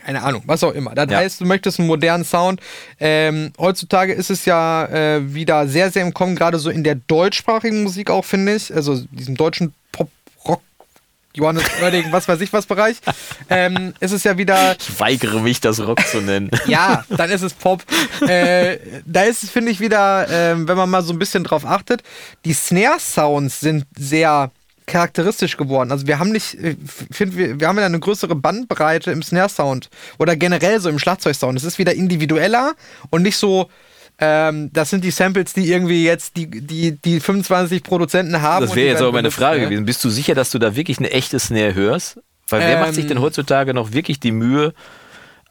keine Ahnung, was auch immer. Das Ja. heißt, du möchtest einen modernen Sound. Ähm, heutzutage ist es ja äh, wieder sehr, sehr im Kommen, gerade so in der deutschsprachigen Musik auch, finde ich. Also diesem deutschen Pop-Rock. Johannes Oerding, was weiß ich was Bereich, ähm, ist es ja wieder ich weigere mich, das Rock zu nennen. [laughs] ja, dann ist es Pop. äh, da ist es, finde ich, wieder, ähm, wenn man mal so ein bisschen drauf achtet, die Snare-Sounds sind sehr charakteristisch geworden. Also wir haben nicht, ich finde, wir, wir haben ja eine größere Bandbreite im Snare-Sound oder generell so im Schlagzeug-Sound. Es ist wieder individueller und nicht so, ähm, das sind die Samples, die irgendwie jetzt die, die, die 25 Produzenten haben. Das wäre jetzt aber meine Frage ne? gewesen. Bist du sicher, dass du da wirklich eine echte Snare hörst? Weil wer macht sich Ähm, denn heutzutage noch wirklich die Mühe,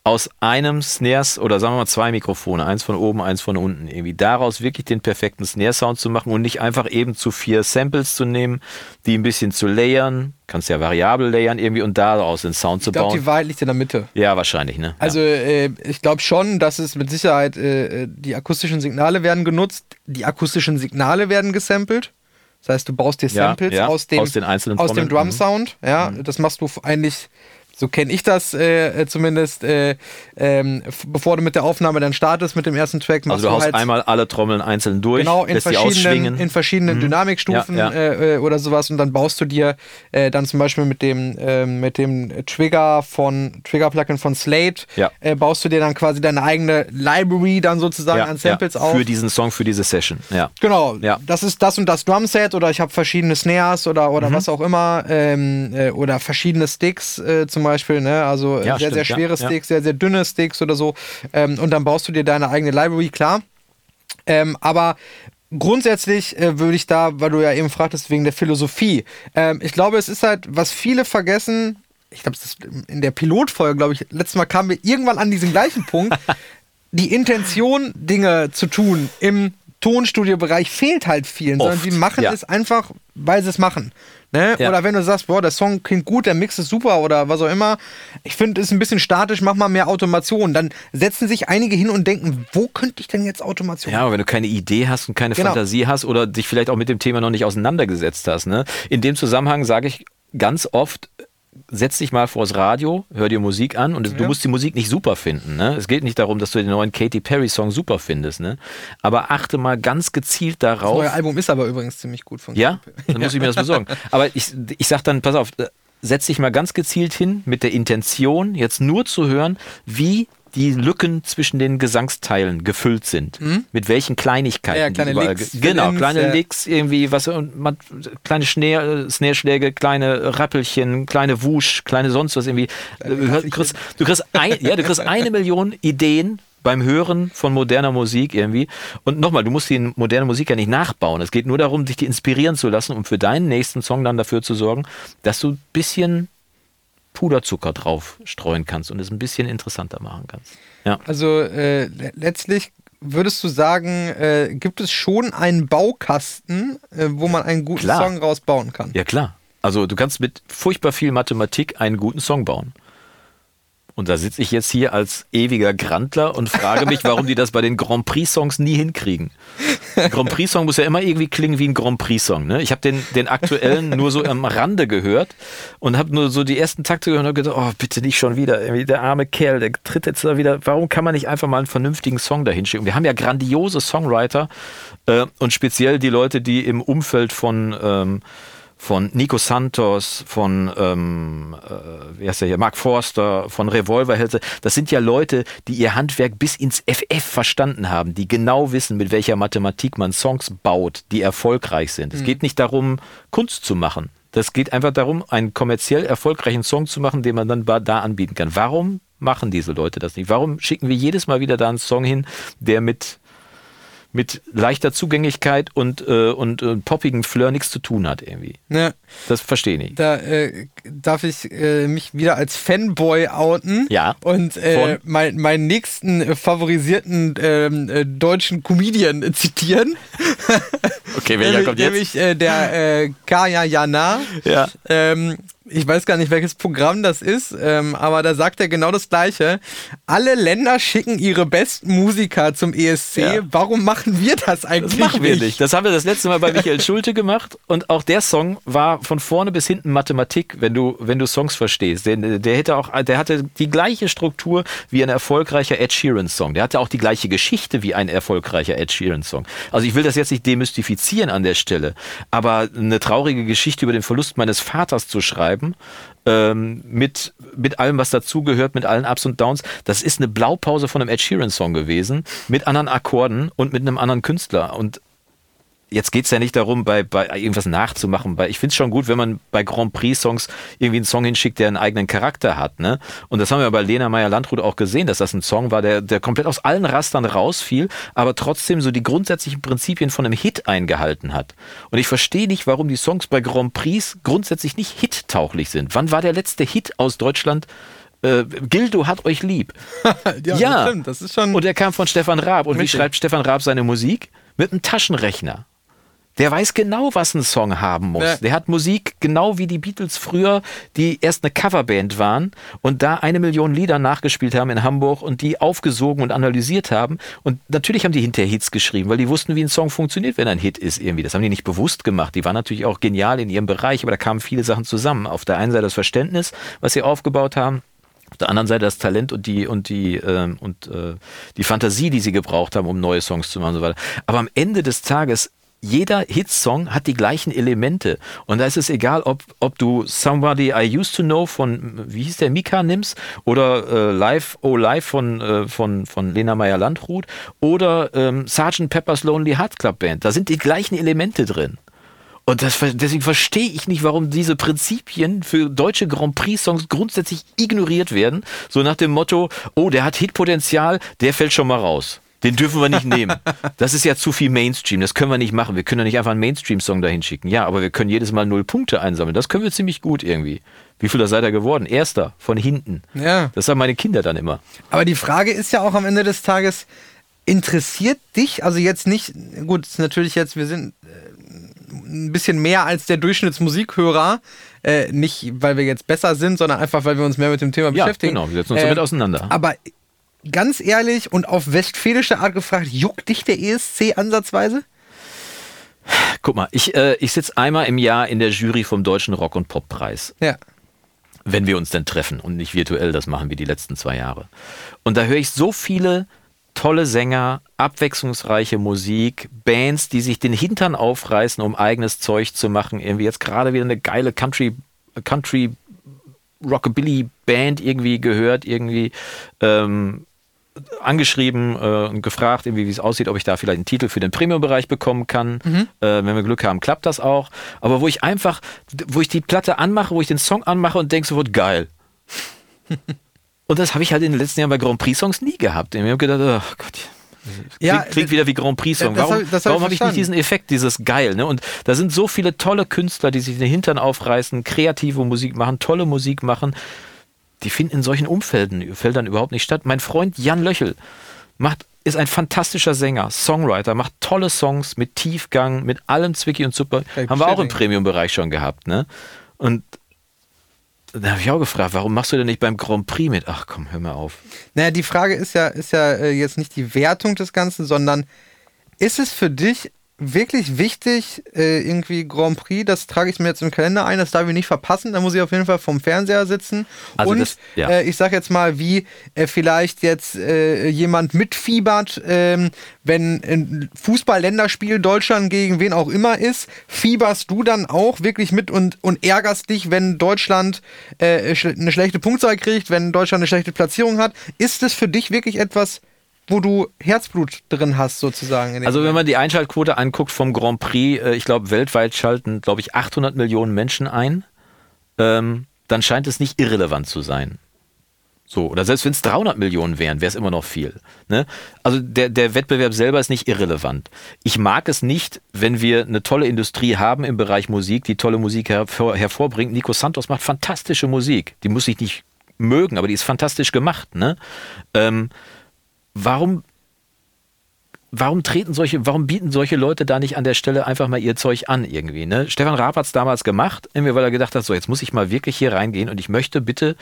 aus einem Snares oder sagen wir mal zwei Mikrofone, eins von oben, eins von unten, irgendwie daraus wirklich den perfekten Snare-Sound zu machen und nicht einfach eben zu vier Samples zu nehmen, die ein bisschen zu layern, kannst ja variabel layern irgendwie und daraus den Sound zu Ich glaube, bauen. die Wahrheit liegt in der Mitte. ja, wahrscheinlich, ne? Also äh, ich glaube schon, dass es mit Sicherheit äh, die akustischen Signale werden genutzt, die akustischen Signale werden gesampelt. Das heißt, du baust dir Ja, Samples ja, aus, dem, aus den einzelnen aus dem Trommeln. Mhm. Drum-Sound. Ja, das machst du eigentlich, so kenne ich das äh, äh, zumindest, äh, ähm, bevor du mit der Aufnahme dann startest mit dem ersten Track, machst Also du haust halt einmal alle Trommeln einzeln durch, genau in verschiedenen, in verschiedenen Dynamikstufen Ja, ja. Äh, äh, oder sowas und dann baust du dir äh, dann zum Beispiel mit dem ähm, mit dem Trigger von Trigger Plugin von Slate Ja. äh, baust du dir dann quasi deine eigene Library dann sozusagen an Samples auf. Für diesen Song, für diese Session, ja. Genau, Ja. das ist das und das Drumset oder ich habe verschiedene Snares oder, oder Mhm. was auch immer ähm, äh, oder verschiedene Sticks äh, zum Beispiel, ne? also Ja, sehr, stimmt, sehr ja, schwere ja. Sticks, sehr, sehr dünne Sticks oder so ähm, und dann baust du dir deine eigene Library, klar. Ähm, aber grundsätzlich äh, würde ich da, weil du ja eben fragtest, wegen der Philosophie, ähm, ich glaube, es ist halt, was viele vergessen, ich glaube, es ist in der Pilotfolge, glaube ich, letztes Mal kamen wir irgendwann an diesen gleichen Punkt, [laughs] die Intention, Dinge zu tun im Tonstudiobereich fehlt halt vielen, sondern Oft, die machen ja. es einfach, weil sie es machen. Ne? Ja. Oder wenn du sagst, boah, der Song klingt gut, der Mix ist super oder was auch immer. Ich finde, es ist ein bisschen statisch, mach mal mehr Automation. Dann setzen sich einige hin und denken, wo könnte ich denn jetzt Automation Ja, aber wenn du keine Idee hast und keine Genau. Fantasie hast oder dich vielleicht auch mit dem Thema noch nicht auseinandergesetzt hast. Ne? In dem Zusammenhang sage ich ganz oft, setz dich mal vors Radio, hör dir Musik an und du Ja. musst die Musik nicht super finden. Ne? Es geht nicht darum, dass du den neuen Katy Perry Song super findest. Ne? Aber achte mal ganz gezielt Das darauf. neue Album ist aber übrigens ziemlich gut von Ja, dann muss ich mir das besorgen. [laughs] Aber ich, ich sag dann, pass auf, äh, setz dich mal ganz gezielt hin mit der Intention, jetzt nur zu hören, wie die Lücken zwischen den Gesangsteilen gefüllt sind. Mit welchen Kleinigkeiten. Ja, kleine überall Licks, ge- Genau, Fill-ins, kleine ja. Licks, irgendwie, was, und man, kleine Snare, Snare-Schläge, kleine Rappelchen, kleine Wusch, kleine sonst was irgendwie. Du kriegst, du kriegst, ein, ja, du kriegst eine Million Ideen beim Hören von moderner Musik irgendwie. Und nochmal, du musst die moderne Musik ja nicht nachbauen. Es geht nur darum, dich die inspirieren zu lassen und für deinen nächsten Song dann dafür zu sorgen, dass du ein bisschen Puderzucker drauf streuen kannst und es ein bisschen interessanter machen kannst. Ja. Also äh, le- letztlich würdest du sagen, äh, gibt es schon einen Baukasten, äh, wo man einen guten Klar. Song rausbauen kann? Ja, klar. Also du kannst mit furchtbar viel Mathematik einen guten Song bauen. Und da sitze ich jetzt hier als ewiger Grantler und frage mich, warum die das bei den Grand Prix-Songs nie hinkriegen. Ein Grand Prix-Song muss ja immer irgendwie klingen wie ein Grand Prix-Song. Ne? Ich habe den, den aktuellen nur so am Rande gehört und habe nur so die ersten Takte gehört und habe gedacht, oh, bitte nicht schon wieder. Der arme Kerl, der tritt jetzt da wieder. Warum kann man nicht einfach mal einen vernünftigen Song dahin schicken? Wir haben ja grandiose Songwriter äh, und speziell die Leute, die im Umfeld von ähm, von Nico Santos, von ähm, äh, wie heißt der hier, Mark Forster, von Revolverhälse. Das sind ja Leute, die ihr Handwerk bis ins FF verstanden haben, die genau wissen, mit welcher Mathematik man Songs baut, die erfolgreich sind. Mhm. Es geht nicht darum, Kunst zu machen. Das geht einfach darum, einen kommerziell erfolgreichen Song zu machen, den man dann da anbieten kann. Warum machen diese Leute das nicht? Warum schicken wir jedes Mal wieder da einen Song hin, der mit mit leichter Zugänglichkeit und, äh, und äh, poppigen Fleur nichts zu tun hat irgendwie. Ja. Das verstehe ich. Da äh, darf ich äh, mich wieder als Fanboy outen. Ja. Und äh, mein, meinen nächsten favorisierten ähm, äh, deutschen Comedian zitieren. Okay, welcher kommt jetzt? Nämlich äh, der äh, Kaya Jana. Ja. Ähm, ich weiß gar nicht, welches Programm das ist, ähm, aber da sagt er genau das Gleiche. Alle Länder schicken ihre besten Musiker zum ESC. Ja. Warum machen wir das eigentlich? Das machen wir nicht. Das haben wir das letzte Mal bei Michael Schulte gemacht und auch der Song war von vorne bis hinten Mathematik, wenn du, wenn du Songs verstehst. Der, der, hätte auch, der hatte die gleiche Struktur wie ein erfolgreicher Ed Sheeran Song. Der hatte auch die gleiche Geschichte wie ein erfolgreicher Ed Sheeran Song. Also ich will das jetzt nicht demystifizieren an der Stelle, aber eine traurige Geschichte über den Verlust meines Vaters zu schreiben, schreiben. Ähm, mit, mit allem, was dazugehört, mit allen Ups und Downs. Das ist eine Blaupause von einem Ed Sheeran-Song gewesen, mit anderen Akkorden und mit einem anderen Künstler. Und jetzt geht es ja nicht darum, bei, bei irgendwas nachzumachen. Bei, ich finde es schon gut, wenn man bei Grand Prix-Songs irgendwie einen Song hinschickt, der einen eigenen Charakter hat. Ne? Und das haben wir bei Lena Meyer-Landrut auch gesehen, dass das ein Song war, der, der komplett aus allen Rastern rausfiel, aber trotzdem so die grundsätzlichen Prinzipien von einem Hit eingehalten hat. Und ich verstehe nicht, warum die Songs bei Grand Prix grundsätzlich nicht hit-tauglich sind. Wann war der letzte Hit aus Deutschland? Äh, Gildo hat euch lieb. [laughs] ja, ja. Das, stimmt. das ist schon. Und er kam von Stefan Raab. Und richtig. wie schreibt Stefan Raab seine Musik? Mit einem Taschenrechner. Der weiß genau, was ein Song haben muss. Ja. Der hat Musik genau wie die Beatles früher, die erst eine Coverband waren und da eine Million Lieder nachgespielt haben in Hamburg und die aufgesogen und analysiert haben. Und natürlich haben die hinterher Hits geschrieben, weil die wussten, wie ein Song funktioniert, wenn ein Hit ist irgendwie. Das haben die nicht bewusst gemacht. Die waren natürlich auch genial in ihrem Bereich, aber da kamen viele Sachen zusammen. Auf der einen Seite das Verständnis, was sie aufgebaut haben. Auf der anderen Seite das Talent und die und die äh, und äh, die Fantasie, die sie gebraucht haben, um neue Songs zu machen und so weiter. Aber am Ende des Tages jeder Hitsong hat die gleichen Elemente. Und da ist es egal, ob, ob du Somebody I Used to Know von, wie hieß der, Mika nimmst oder äh, Live, Oh Live von, äh, von, von Lena Meyer-Landrut oder ähm, Sgt. Pepper's Lonely Heart Club Band. Da sind die gleichen Elemente drin. Und das, deswegen verstehe ich nicht, warum diese Prinzipien für deutsche Grand Prix-Songs grundsätzlich ignoriert werden. So nach dem Motto, oh, der hat Hitpotenzial, der fällt schon mal raus. Den dürfen wir nicht nehmen. Das ist ja zu viel Mainstream. Das können wir nicht machen. Wir können ja nicht einfach einen Mainstream-Song dahin schicken. Ja, aber wir können jedes Mal null Punkte einsammeln. Das können wir ziemlich gut irgendwie. Wie viel da seid ihr geworden? Erster, von hinten. Ja. Das haben meine Kinder dann immer. Aber die Frage ist ja auch am Ende des Tages, interessiert dich, also jetzt nicht, gut, ist natürlich jetzt, wir sind äh, ein bisschen mehr als der Durchschnittsmusikhörer, äh, nicht weil wir jetzt besser sind, sondern einfach, weil wir uns mehr mit dem Thema ja, beschäftigen. Genau, wir setzen uns äh, damit auseinander. Aber ganz ehrlich und auf westfälische Art gefragt, juckt dich der ESC ansatzweise? Guck mal, ich, äh, ich sitze einmal im Jahr in der Jury vom Deutschen Rock- und Poppreis. Ja. Wenn wir uns denn treffen und nicht virtuell das machen wie die letzten zwei Jahre. Und da höre ich so viele tolle Sänger, abwechslungsreiche Musik, Bands, die sich den Hintern aufreißen, um eigenes Zeug zu machen. Irgendwie jetzt gerade wieder eine geile Country, Country Rockabilly Band irgendwie gehört, irgendwie. Ähm, angeschrieben äh, und gefragt, irgendwie, wie es aussieht, ob ich da vielleicht einen Titel für den Premium-Bereich bekommen kann. Mhm. Äh, wenn wir Glück haben, klappt das auch. Aber wo ich einfach, wo ich die Platte anmache, wo ich den Song anmache und denke sofort, geil. [laughs] und das habe ich halt in den letzten Jahren bei Grand Prix-Songs nie gehabt. Ich habe gedacht, oh Gott, ja, klingt, klingt wieder wie Grand Prix-Song. Warum, hab, warum habe ich nicht diesen Effekt, dieses Geil? Ne? Und da sind so viele tolle Künstler, die sich den Hintern aufreißen, kreative Musik machen, tolle Musik machen die finden in solchen Umfelden Feldern überhaupt nicht statt. Mein Freund Jan Löchel macht ist ein fantastischer Sänger, Songwriter, macht tolle Songs mit Tiefgang, mit allem Zwicky und Super. Hey, Haben wir auch im Premium-Bereich schon gehabt, ne? Und da habe ich auch gefragt, warum machst du denn nicht beim Grand Prix mit? Ach komm, hör mal auf. Naja, die Frage ist ja, ist ja äh, jetzt nicht die Wertung des Ganzen, sondern ist es für dich wirklich wichtig, äh, irgendwie Grand Prix, das trage ich mir jetzt im Kalender ein, das darf ich nicht verpassen, da muss ich auf jeden Fall vom Fernseher sitzen. Also und das- ja. äh, ich sag jetzt mal, wie äh, vielleicht jetzt äh, jemand mitfiebert, ähm, wenn ein Fußball-Länderspiel Deutschland gegen wen auch immer ist, fieberst du dann auch wirklich mit und, und ärgerst dich, wenn Deutschland äh, eine schlechte Punktzahl kriegt, wenn Deutschland eine schlechte Platzierung hat. Ist es für dich wirklich etwas, wo du Herzblut drin hast, sozusagen? Also wenn man die Einschaltquote anguckt vom Grand Prix, äh, ich glaube weltweit schalten, glaube ich, 800 Millionen Menschen ein, ähm, dann scheint es nicht irrelevant zu sein. So, oder selbst wenn es 300 Millionen wären, wäre es immer noch viel. Ne? Also der, der Wettbewerb selber ist nicht irrelevant. Ich mag es nicht, wenn wir eine tolle Industrie haben im Bereich Musik, die tolle Musik hervor, hervorbringt. Nico Santos macht fantastische Musik. Die muss ich nicht mögen, aber die ist fantastisch gemacht. Ne? Ähm, warum warum treten solche, warum bieten solche Leute da nicht an der Stelle einfach mal ihr Zeug an irgendwie? Ne? Stefan Raab hat es damals gemacht, weil er gedacht hat, so jetzt muss ich mal wirklich hier reingehen und ich möchte bitte,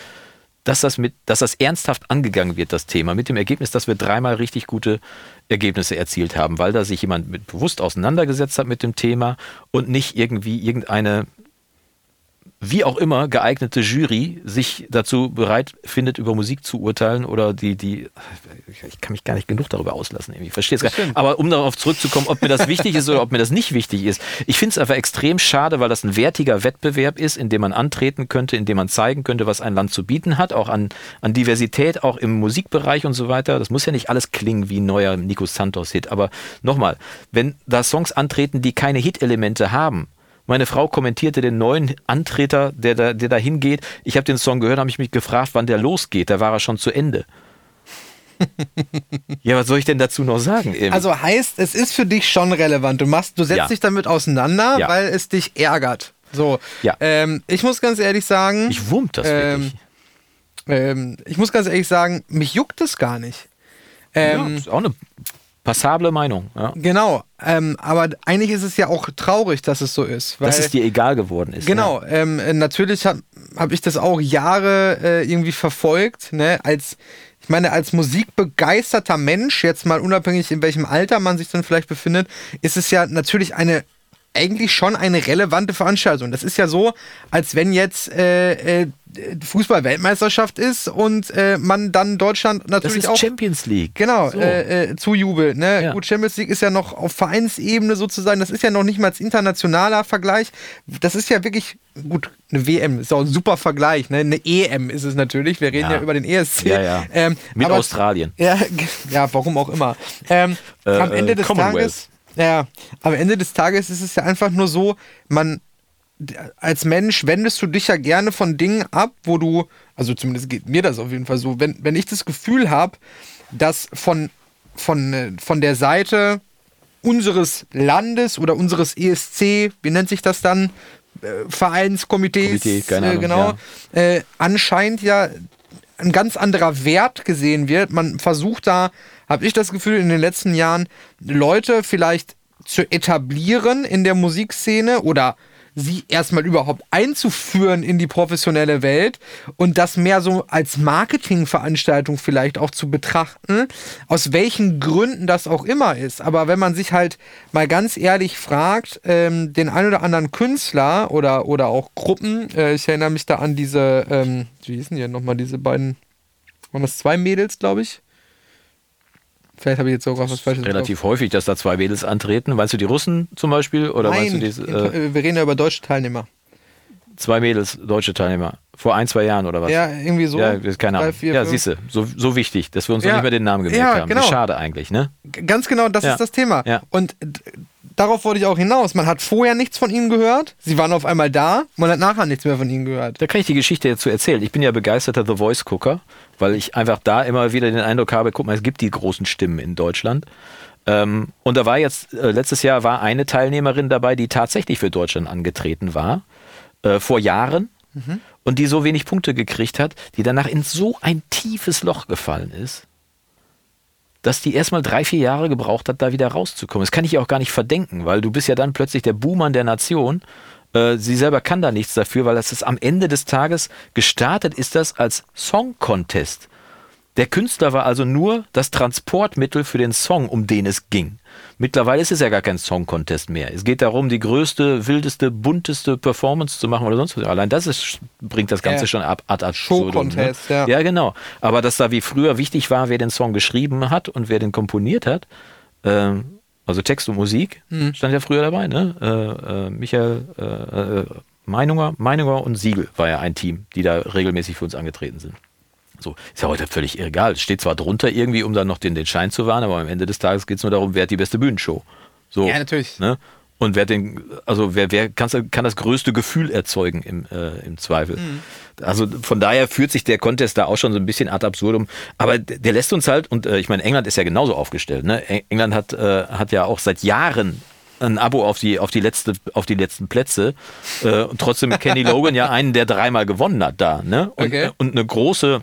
dass das mit, dass das ernsthaft angegangen wird, das Thema, mit dem Ergebnis, dass wir dreimal richtig gute Ergebnisse erzielt haben, weil da sich jemand mit bewusst auseinandergesetzt hat mit dem Thema und nicht irgendwie irgendeine wie auch immer geeignete Jury sich dazu bereit findet, über Musik zu urteilen oder die, die, ich kann mich gar nicht genug darüber auslassen, irgendwie. ich verstehe es gar nicht. Aber um darauf zurückzukommen, ob mir das wichtig ist oder ob mir das nicht wichtig ist, ich finde es einfach extrem schade, weil das ein wertiger Wettbewerb ist, in dem man antreten könnte, in dem man zeigen könnte, was ein Land zu bieten hat, auch an, an Diversität, auch im Musikbereich und so weiter. Das muss ja nicht alles klingen wie ein neuer Nico Santos-Hit, aber nochmal, wenn da Songs antreten, die keine Hit-Elemente haben, meine Frau kommentierte den neuen Antreter, der da, der da hingeht. Ich habe den Song gehört, habe ich mich gefragt, wann der losgeht. Da war er schon zu Ende. [laughs] ja, was soll ich denn dazu noch sagen? Irgendwie? Also heißt, es ist für dich schon relevant. Du machst, du setzt Ja. dich damit auseinander, Ja. weil es dich ärgert. So. Ja. Ähm, ich muss ganz ehrlich sagen, mich wurmt das ähm, wirklich. ähm, ich muss ganz ehrlich sagen, mich juckt es gar nicht. Ähm, ja, ist auch eine passable Meinung. Ja. Genau, ähm, aber eigentlich ist es ja auch traurig, dass es so ist. Weil, Dass es dir egal geworden ist. Genau, ähm, äh, natürlich habe hab ich das auch Jahre äh, irgendwie verfolgt, ne, als ich meine, als musikbegeisterter Mensch, jetzt mal unabhängig in welchem Alter man sich dann vielleicht befindet, ist es ja natürlich eine eigentlich schon eine relevante Veranstaltung. Das ist ja so, als wenn jetzt äh, äh, Fußball-Weltmeisterschaft ist und äh, man dann Deutschland Das natürlich ist auch Champions League. Genau, So. äh, äh, zujubelt. Ne? Ja. Gut, Champions League ist ja noch auf Vereinsebene sozusagen, das ist ja noch nicht mal internationaler Vergleich. Das ist ja wirklich, gut, eine WM ist auch ein super Vergleich, ne? Eine EM ist es natürlich, wir reden ja, Ja. über den ESC. Ja, ja. Ähm, Mit aber- Australien. Ja, [laughs] ja, warum auch immer. Ähm, Äh, am Ende äh, des. Tages, ja, am Ende des Tages ist es ja einfach nur so, man als Mensch wendest du dich ja gerne von Dingen ab, wo du, also zumindest geht mir das auf jeden Fall so, wenn, wenn ich das Gefühl habe, dass von, von, äh, von der Seite unseres Landes oder unseres ESC, wie nennt sich das dann? Äh, Vereinskomitees, Komitee, keine äh, Ahnung, genau, äh, anscheinend ja ein ganz anderer Wert gesehen wird. Man versucht da, habe ich das Gefühl, in den letzten Jahren Leute vielleicht zu etablieren in der Musikszene oder sie erstmal überhaupt einzuführen in die professionelle Welt und das mehr so als Marketingveranstaltung vielleicht auch zu betrachten, aus welchen Gründen das auch immer ist. Aber wenn man sich halt mal ganz ehrlich fragt, ähm, den ein oder anderen Künstler oder, oder auch Gruppen, äh, ich erinnere mich da an diese, ähm, wie hießen die nochmal, diese beiden, waren das zwei Mädels, glaube ich? Vielleicht habe ich jetzt sogar was Falsches Relativ häufig, dass da zwei Mädels antreten. Meinst du die Russen zum Beispiel? Oder Kopf. meinst du Nein, in- äh, wir reden ja über deutsche Teilnehmer. zwei Mädels, deutsche Teilnehmer? Vor ein, zwei Jahren oder was? Ja, irgendwie so. Ja, keine Drei, Ahnung. vier, ja, siehst du, so, so wichtig, dass wir uns noch Ja. nicht mehr den Namen gemerkt Ja, haben. genau. Schade eigentlich, ne? Ganz genau, das Ja. ist das Thema. Und darauf wollte ich auch hinaus. Man hat vorher nichts von ihnen gehört. Sie waren auf einmal da. Man hat nachher nichts mehr von ihnen gehört. Da kann ich die Geschichte jetzt zu erzählen. Ich bin ja begeisterter The Voice-Gucker, weil ich einfach da immer wieder den Eindruck habe, guck mal, es gibt die großen Stimmen in Deutschland. Ähm, und da war jetzt, äh, letztes Jahr war eine Teilnehmerin dabei, die tatsächlich für Deutschland angetreten war, äh, vor Jahren, und die so wenig Punkte gekriegt hat, die danach in so ein tiefes Loch gefallen ist, dass die erstmal drei, vier Jahre gebraucht hat, da wieder rauszukommen. Das kann ich auch gar nicht verdenken, weil du bist ja dann plötzlich der Buhmann der Nation Äh, sie selber kann da nichts dafür, weil das ist am Ende des Tages gestartet ist das als Song Contest. Der Künstler war also nur das Transportmittel für den Song, um den es ging. Mittlerweile ist es ja gar kein Song Contest mehr. Es geht darum, die größte, wildeste, bunteste Performance zu machen oder sonst was. Allein das ist, bringt das Ganze Ja. schon ab ad Show absurdum. Contest, ne? ja. Ja, genau. Aber dass da wie früher wichtig war, wer den Song geschrieben hat und wer den komponiert hat, ähm, also Text und Musik, Mhm. stand ja früher dabei, ne? Äh, äh, Michael äh, äh, Meinunger, Meinunger und Siegel war ja ein Team, die da regelmäßig für uns angetreten sind. So, ist ja heute völlig egal. Es steht zwar drunter irgendwie, um dann noch den, den Schein zu wahren, aber am Ende des Tages geht es nur darum, wer hat die beste Bühnenshow. So, Ja, natürlich. Ne? Und wer den, also wer, wer kann, kann das größte Gefühl erzeugen im, äh, im Zweifel. Also von daher führt sich der Contest da auch schon so ein bisschen ad absurdum. Aber der lässt uns halt, und äh, ich meine, England ist ja genauso aufgestellt. Ne? Eng- England hat, äh, hat ja auch seit Jahren ein Abo auf die, auf die, letzte, auf die letzten Plätze. Äh, und trotzdem Kenny Logan ja einen, der dreimal gewonnen hat da. Ne? Und, Okay. äh, und eine große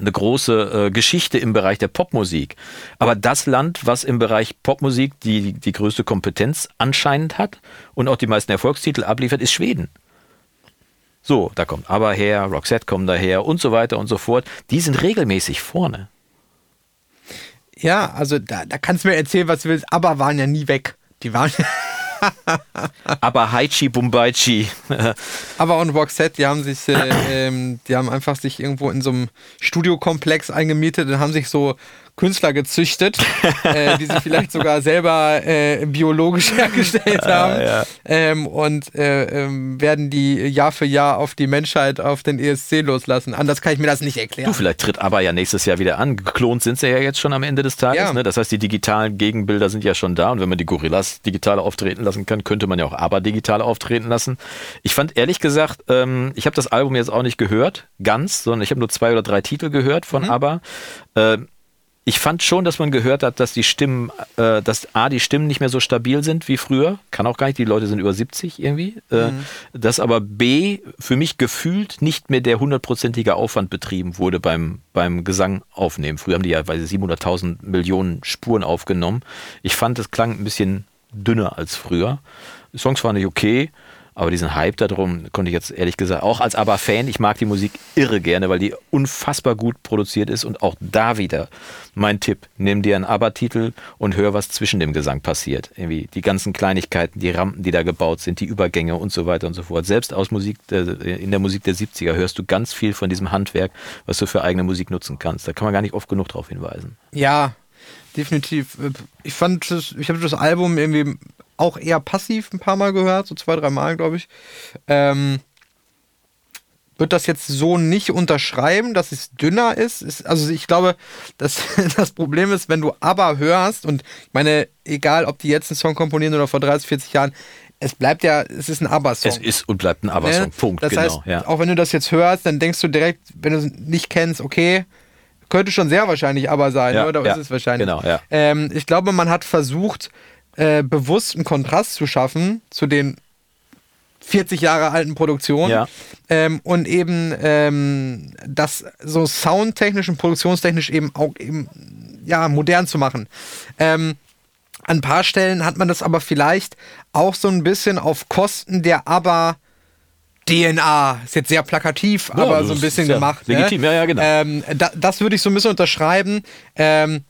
eine große äh, Geschichte im Bereich der Popmusik. Aber das Land, was im Bereich Popmusik die, die größte Kompetenz anscheinend hat und auch die meisten Erfolgstitel abliefert, ist Schweden. So, da kommt Aber her, Roxette kommen daher und so weiter und so fort. Die sind regelmäßig vorne. Ja, also da, da kannst du mir erzählen, was du willst, aber waren ja nie weg. Die waren. [laughs] [laughs] Aber Haichi Bumbaichi, [laughs] aber und Roxette, die haben sich, äh, ähm, die haben einfach sich irgendwo in so einem Studiokomplex eingemietet und haben sich so Künstler gezüchtet, [laughs] äh, die sie vielleicht sogar selber äh, biologisch [laughs] hergestellt haben ja. ähm, und äh, ähm, werden die Jahr für Jahr auf die Menschheit, auf den ESC loslassen. Anders kann ich mir das nicht erklären. Du, vielleicht tritt aber ja nächstes Jahr wieder an. Geklont sind sie ja jetzt schon am Ende des Tages. Ja. Ne? Das heißt, die digitalen Gegenbilder sind ja schon da. Und wenn man die Gorillas digital auftreten lassen kann, könnte man ja auch aber digital auftreten lassen. Ich fand ehrlich gesagt, ähm, ich habe das Album jetzt auch nicht gehört, ganz, sondern ich habe nur zwei oder drei Titel gehört von ABBA. Äh, ich fand schon, dass man gehört hat, dass die Stimmen, äh, dass A, die Stimmen nicht mehr so stabil sind wie früher. Kann auch gar nicht, die Leute sind über 70 irgendwie. Äh, dass aber B, für mich gefühlt nicht mehr der hundertprozentige Aufwand betrieben wurde beim, beim Gesang aufnehmen. Früher haben die ja ich, 700.000 Millionen Spuren aufgenommen. Ich fand, es klang ein bisschen dünner als früher. Die Songs waren nicht okay. Aber diesen Hype darum konnte ich jetzt ehrlich gesagt, auch als ABBA-Fan, ich mag die Musik irre gerne, weil die unfassbar gut produziert ist und auch da wieder mein Tipp, nimm dir einen ABBA-Titel und hör, was zwischen dem Gesang passiert. Irgendwie die ganzen Kleinigkeiten, die Rampen, die da gebaut sind, die Übergänge und so weiter und so fort. Selbst aus Musik, in der Musik der 70er hörst du ganz viel von diesem Handwerk, was du für eigene Musik nutzen kannst. Da kann man gar nicht oft genug drauf hinweisen. Ja, definitiv. Ich fand das, ich habe das Album irgendwie auch eher passiv ein paar Mal gehört, so zwei, drei Mal, glaube ich. Ähm, würde das jetzt so nicht unterschreiben, dass es dünner ist. ist also ich glaube, dass [laughs] das Problem ist, wenn du aber hörst, und ich meine, egal ob die jetzt einen Song komponieren oder vor 30, 40 Jahren, es bleibt ja, es ist ein Aber-Song. Es ist und bleibt ein ABBA-Song. Ne? Punkt, das genau. heißt, ja. auch wenn du das jetzt hörst, dann denkst du direkt, wenn du es nicht kennst, okay, könnte schon sehr wahrscheinlich aber sein, Ja, oder ja, ist es wahrscheinlich? genau, ja. ähm, ich glaube, man hat versucht, äh, bewusst einen Kontrast zu schaffen zu den 40 Jahre alten Produktionen Ja. ähm, und eben ähm, das so soundtechnisch und produktionstechnisch eben auch eben ja modern zu machen. Ähm, an ein paar Stellen hat man das aber vielleicht auch so ein bisschen auf Kosten der aber DNA, ist jetzt sehr plakativ, Ja, aber das so ein bisschen gemacht. legitim, ne? ja, ja, genau. Ähm, da, das würde ich so ein bisschen unterschreiben. Ähm,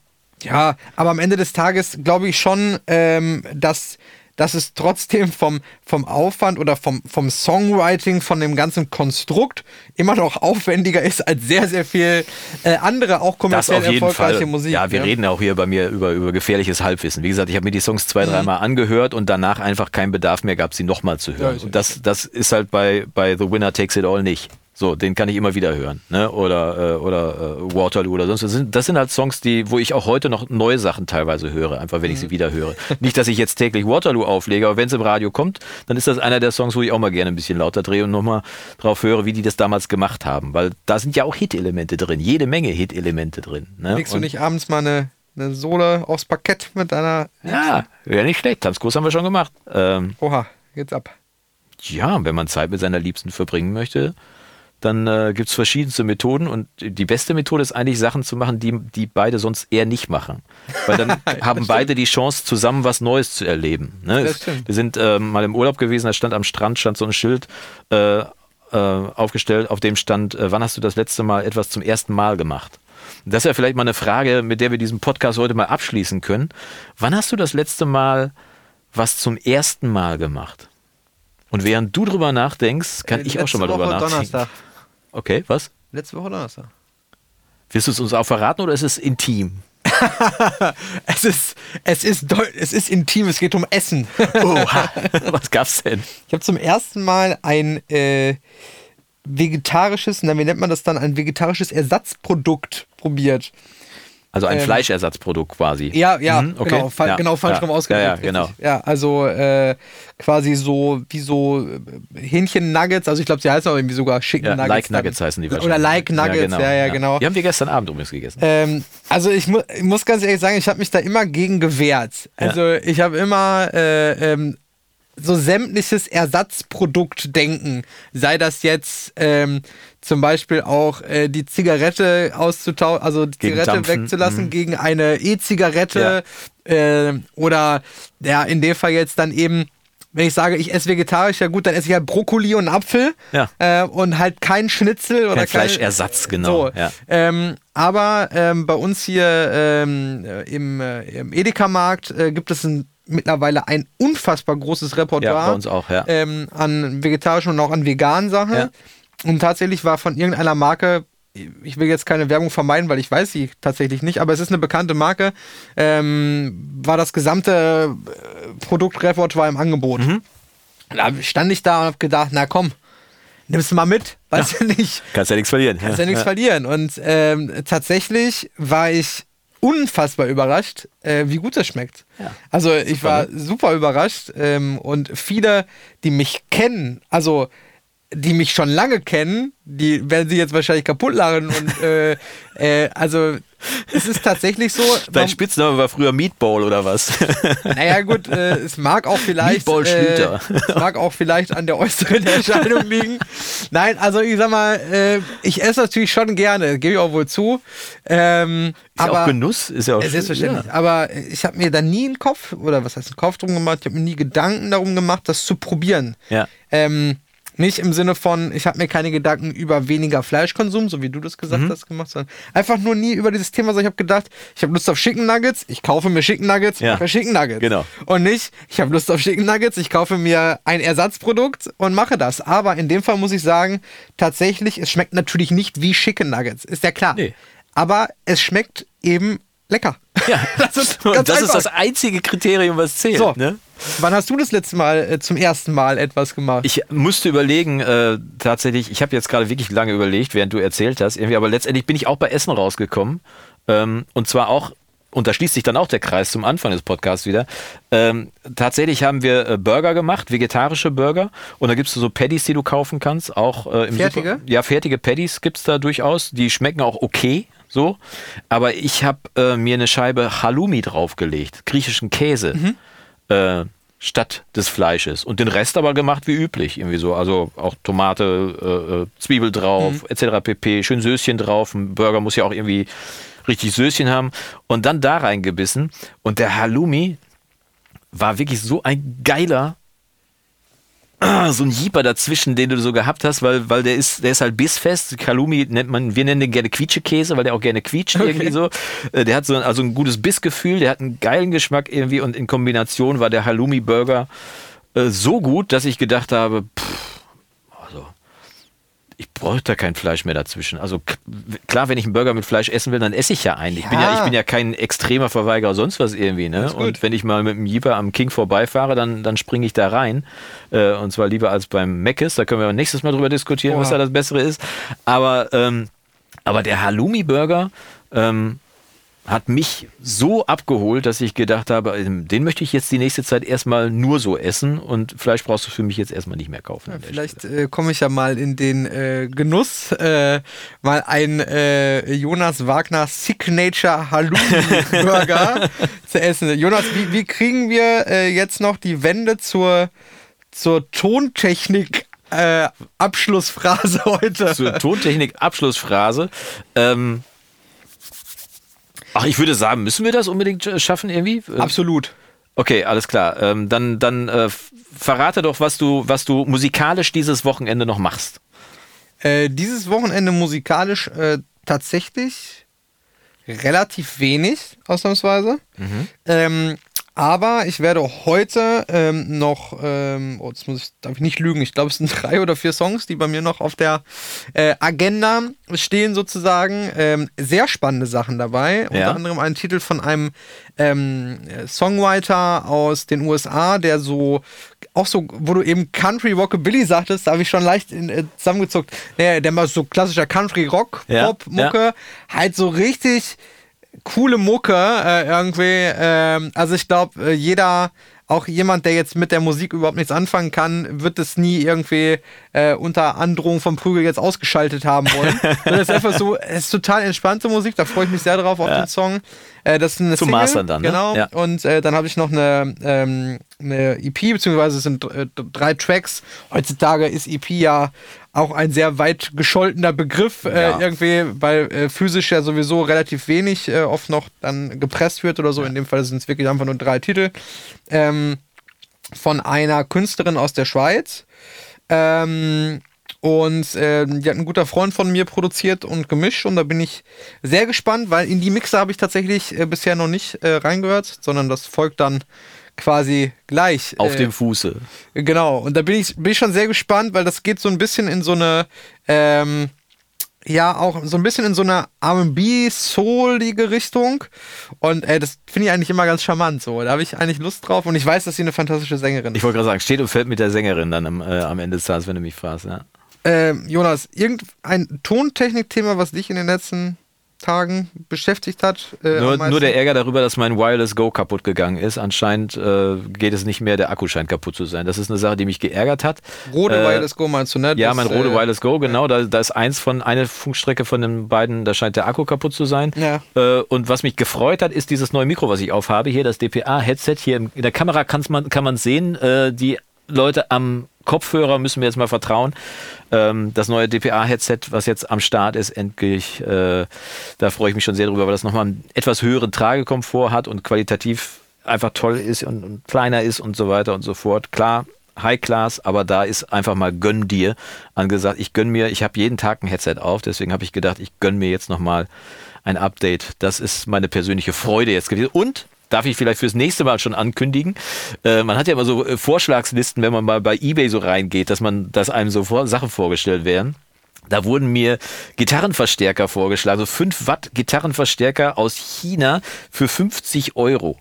ja, aber am Ende des Tages glaube ich schon, ähm, dass, dass es trotzdem vom, vom Aufwand oder vom, vom Songwriting, von dem ganzen Konstrukt immer noch aufwendiger ist als sehr, sehr viel äh, andere, auch Das kommerziell auf jeden erfolgreiche Fall. Musik. ja, wir ne? reden auch hier bei mir über, über gefährliches Halbwissen. Wie gesagt, ich habe mir die Songs zwei, Mhm. dreimal angehört und danach einfach keinen Bedarf mehr gab, sie nochmal zu Ja, hören. ist und das, das ist halt bei, bei The Winner Takes It All nicht. So, den kann ich immer wieder hören. Ne? Oder, äh, oder äh, Waterloo oder sonst was. Das sind, das sind halt Songs, die, wo ich auch heute noch neue Sachen teilweise höre, einfach wenn ich Mhm. sie wieder höre. [laughs] Nicht, dass ich jetzt täglich Waterloo auflege, aber wenn es im Radio kommt, dann ist das einer der Songs, wo ich auch mal gerne ein bisschen lauter drehe und nochmal drauf höre, wie die das damals gemacht haben. Weil da sind ja auch Hit-Elemente drin, jede Menge Hit-Elemente drin. Ne? Legst du nicht abends mal eine, eine Sohle aufs Parkett mit deiner. Ja, wäre nicht schlecht. Tanzkurs haben wir schon gemacht. Ähm, Oha, geht's ab. ja, wenn man Zeit mit seiner Liebsten verbringen möchte, dann äh, gibt es verschiedenste Methoden und die beste Methode ist eigentlich Sachen zu machen, die, die beide sonst eher nicht machen. Weil dann [laughs] haben beide die Chance, zusammen was Neues zu erleben. Ne? Das stimmt. Wir sind äh, mal im Urlaub gewesen, da stand am Strand stand so ein Schild äh, äh, aufgestellt, auf dem stand, äh, wann hast du das letzte Mal etwas zum ersten Mal gemacht? Das wäre vielleicht mal eine Frage, mit der wir diesen Podcast heute mal abschließen können. Wann hast du das letzte Mal was zum ersten Mal gemacht? Und während du drüber nachdenkst, kann Äh, ich auch schon mal drüber Woche nachdenken. Donnerstag. Okay, was? Letzte Woche Donnerstag. Willst du es uns auch verraten oder ist es intim? [laughs] Es ist, es ist, deu- es ist intim, es geht um Essen. [laughs] Oha. was gab's denn? Ich habe zum ersten Mal ein äh, vegetarisches, na, wie nennt man das dann, ein vegetarisches Ersatzprodukt probiert. Also ein Ähm, Fleischersatzprodukt quasi. Ja, ja, Mhm, okay. genau, fa Ja, genau falsch ja. rum ausgedrückt. Ja, ja, genau. Ja, also äh, quasi so wie so äh, Hähnchen-Nuggets, also ich glaube, sie heißen auch irgendwie sogar Chicken Ja, Nuggets. like dann. Nuggets heißen die Oder wahrscheinlich. Like Nuggets, ja, ja, genau. Die haben wir gestern Abend übrigens gegessen. Ähm, also ich, mu ich muss ganz ehrlich sagen, ich habe mich da immer gegen gewehrt. Also ich habe immer äh, ähm, so sämtliches Ersatzprodukt denken. Sei das jetzt ähm, zum Beispiel auch äh, die Zigarette auszutauschen, also die Gegen Zigarette Dampfen, wegzulassen mhm. gegen eine E-Zigarette äh, oder ja, in dem Fall jetzt dann eben wenn ich sage, ich esse vegetarisch, ja gut, dann esse ich halt Brokkoli und Apfel Ja. äh, und halt kein Schnitzel oder Kein Fleischersatz, genau, So, ja. ähm, aber ähm, bei uns hier ähm, äh, im, äh, im Edeka-Markt äh, gibt es ein, mittlerweile ein unfassbar großes Repertoire Ja, auch, ja. ähm, an vegetarischen und auch an veganen Sachen. Ja. Und tatsächlich war von irgendeiner Marke, ich will jetzt keine Werbung vermeiden, weil ich weiß sie tatsächlich nicht, aber es ist eine bekannte Marke, ähm, war das gesamte äh, Produktrepertoire im Angebot. Mhm. Da stand ich da und hab gedacht, na komm, nimmst du mal mit, weißt du nicht. Kannst ja nichts verlieren. Kannst ja nichts verlieren. Und ähm, tatsächlich war ich unfassbar überrascht, äh, wie gut das schmeckt. Ja. Also ich war ne? super überrascht ähm, und viele, die mich kennen, also die mich schon lange kennen, die werden sie jetzt wahrscheinlich kaputt lachen und [laughs] äh, äh, also es ist tatsächlich so. Dein man- Spitzname war früher Meatball oder was? naja, gut, äh, es mag auch vielleicht. Meatball äh, Schlüter. es mag auch vielleicht an der äußeren Erscheinung liegen. Nein, also ich sag mal, äh, ich esse natürlich schon gerne, gebe ich auch wohl zu. Ähm, Ist aber ja auch Genuss, ist ja auch äh, selbstverständlich. Ja. Aber ich habe mir da nie einen Kopf, oder was heißt einen Kopf drum gemacht, ich habe mir nie Gedanken darum gemacht, das zu probieren. Ja. Ähm, nicht im Sinne von, ich habe mir keine Gedanken über weniger Fleischkonsum, so wie du das gesagt Mhm. hast, gemacht, sondern einfach nur nie über dieses Thema, sondern ich habe gedacht, ich habe Lust auf Chicken Nuggets, ich kaufe mir Chicken Nuggets, Ja. mache Chicken Nuggets. Genau. Und nicht, ich habe Lust auf Chicken Nuggets, ich kaufe mir ein Ersatzprodukt und mache das. Aber in dem Fall muss ich sagen, tatsächlich, es schmeckt natürlich nicht wie Chicken Nuggets, ist ja klar. Nee. Aber es schmeckt eben lecker. Ja. [laughs] das ist das ist das einzige Kriterium, was zählt. So. Ne? Wann hast du das letzte Mal äh, zum ersten Mal etwas gemacht? Ich musste überlegen, äh, tatsächlich, ich habe jetzt gerade wirklich lange überlegt, während du erzählt hast, irgendwie, aber letztendlich bin ich auch bei Essen rausgekommen. Ähm, und zwar auch, und da schließt sich dann auch der Kreis zum Anfang des Podcasts wieder. Ähm, tatsächlich haben wir äh, Burger gemacht, vegetarische Burger. Und da gibt es so Patties, die du kaufen kannst, auch äh, im Fertige? Super ja, fertige Patties gibt es da durchaus. Die schmecken auch okay. So, aber ich habe äh, mir eine Scheibe Halloumi draufgelegt, griechischen Käse. äh, statt des Fleisches. Und den Rest aber gemacht wie üblich. Irgendwie so. Also auch Tomate, äh, äh, Zwiebel drauf, etc. pp. Schön Söschen drauf. Ein Burger muss ja auch irgendwie richtig Söschen haben. Und dann da reingebissen. Und der Halloumi war wirklich so ein geiler. [clears throat] So ein Jeeper dazwischen, den du so gehabt hast, weil, weil der ist, der ist halt bissfest. Halloumi nennt man, wir nennen den gerne Quietschekäse, weil der auch gerne quietscht irgendwie so. Äh, Der hat so ein, also ein gutes Bissgefühl, der hat einen geilen Geschmack irgendwie und in Kombination war der Halloumi-Burger äh, so gut, dass ich gedacht habe, pff, ich bräuchte da kein Fleisch mehr dazwischen. Also klar, wenn ich einen Burger mit Fleisch essen will, dann esse ich ja einen. Ich, bin, ja, ich Ja. bin ja kein extremer Verweigerer sonst was irgendwie. Ne? Und wenn ich mal mit dem Jeeper am King vorbeifahre, dann, dann springe ich da rein. Äh, und zwar lieber als beim Mc's. Da können wir nächstes Mal drüber diskutieren, was Oha. da das Bessere ist. Aber, ähm, aber der Halloumi-Burger ähm, hat mich so abgeholt, dass ich gedacht habe, ähm, den möchte ich jetzt die nächste Zeit erstmal nur so essen und Fleisch brauchst du für mich jetzt erstmal nicht mehr kaufen. der Vielleicht äh, komme ich ja mal in den äh, Genuss, äh, mal ein äh, Jonas Wagner Signature Halloumi Burger [laughs] zu essen. Jonas, wie, wie kriegen wir äh, jetzt noch die Wende zur, zur Tontechnik äh, Abschlussphrase [laughs] heute. Zur Tontechnik-Abschlussphrase. Ähm, ach, ich würde sagen, müssen wir das unbedingt schaffen irgendwie? Äh, Absolut. Okay, alles klar. Ähm, dann dann äh, verrate doch, was du, was du musikalisch dieses Wochenende noch machst. Äh, dieses Wochenende musikalisch äh, tatsächlich relativ wenig, ausnahmsweise. Ähm, aber ich werde heute ähm, noch, ähm, oh, jetzt muss ich, darf ich nicht lügen, ich glaube, es sind [laughs] drei oder vier Songs, die bei mir noch auf der äh, Agenda stehen, sozusagen. Ähm, sehr spannende Sachen dabei. Ja. Unter anderem ein Titel von einem ähm, Songwriter aus den USA, der so, auch so, wo du eben Country Rockabilly sagtest, da habe ich schon leicht in, äh, zusammengezuckt. Nee, der macht so klassischer Country Rock, Ja, Pop, Mucke. Halt so richtig coole Mucke äh, irgendwie. Ähm, also ich glaube, äh, jeder, auch jemand, der jetzt mit der Musik überhaupt nichts anfangen kann, wird es nie irgendwie äh, unter Androhung vom Prügel jetzt ausgeschaltet haben wollen. [laughs] Es ist einfach so, es ist total entspannte Musik, da freue ich mich sehr drauf auf den Song. Äh, das ist eine Zum Single, Mastern dann, ne? Genau. Ja. Und äh, dann habe ich noch eine, ähm, eine EP, beziehungsweise es sind äh, drei Tracks. Heutzutage ist EP ja auch ein sehr weit gescholtener Begriff, äh, Ja. irgendwie, weil äh, physisch ja sowieso relativ wenig äh, oft noch dann gepresst wird oder so. In dem Fall sind es wirklich einfach nur drei Titel. Ähm, von einer Künstlerin aus der Schweiz. Ähm, und äh, die hat ein guter Freund von mir produziert und gemischt und da bin ich sehr gespannt, weil in die Mixer habe ich tatsächlich äh, bisher noch nicht äh, reingehört, sondern das folgt dann quasi gleich. Auf äh, dem Fuße. Genau, und da bin ich, bin ich schon sehr gespannt, weil das geht so ein bisschen in so eine, ähm, ja, auch so ein bisschen in so eine RB-soulige Richtung. Und äh, das finde ich eigentlich immer ganz charmant so. Da habe ich eigentlich Lust drauf und ich weiß, dass sie eine fantastische Sängerin Ich ist. wollte gerade sagen, steht und fällt mit der Sängerin dann am, äh, am Ende des Tages, wenn du mich fragst. Ja. Ähm, Jonas, irgendein Tontechnik-Thema, was dich in den letzten Tagen beschäftigt hat? Äh, Nur, nur der Ärger darüber, dass mein Wireless Go kaputt gegangen ist. Anscheinend äh, geht es nicht mehr, der Akku scheint kaputt zu sein. Das ist eine Sache, die mich geärgert hat. Rode Äh, Wireless Go meinst du, ne? Ja, mein Rode äh, Wireless Go, genau. Da, da ist eins von, eine Funkstrecke von den beiden, da scheint der Akku kaputt zu sein. Ja. Äh, und was mich gefreut hat, ist dieses neue Mikro, was ich aufhabe. Hier das DPA-Headset. Hier in in der Kamera kann's man, kann man sehen, äh, die Leute am Kopfhörer müssen mir jetzt mal vertrauen. Ähm, das neue DPA-Headset, was jetzt am Start ist, endlich, äh, da freue ich mich schon sehr drüber, weil das nochmal einen etwas höheren Tragekomfort hat und qualitativ einfach toll ist und, und kleiner ist und so weiter und so fort. Klar, High Class, aber da ist einfach mal gönn dir angesagt. Ich gönn mir, ich habe jeden Tag ein Headset auf, deswegen habe ich gedacht, ich gönn mir jetzt nochmal ein Update. Das ist meine persönliche Freude jetzt gewesen. Und darf ich vielleicht fürs nächste Mal schon ankündigen. Äh, man hat ja immer so äh, Vorschlagslisten, wenn man mal bei eBay so reingeht, dass man, dass einem so vor, Sachen vorgestellt werden. Da wurden mir Gitarrenverstärker vorgeschlagen, so 5 Watt Gitarrenverstärker aus China für 50 Euro.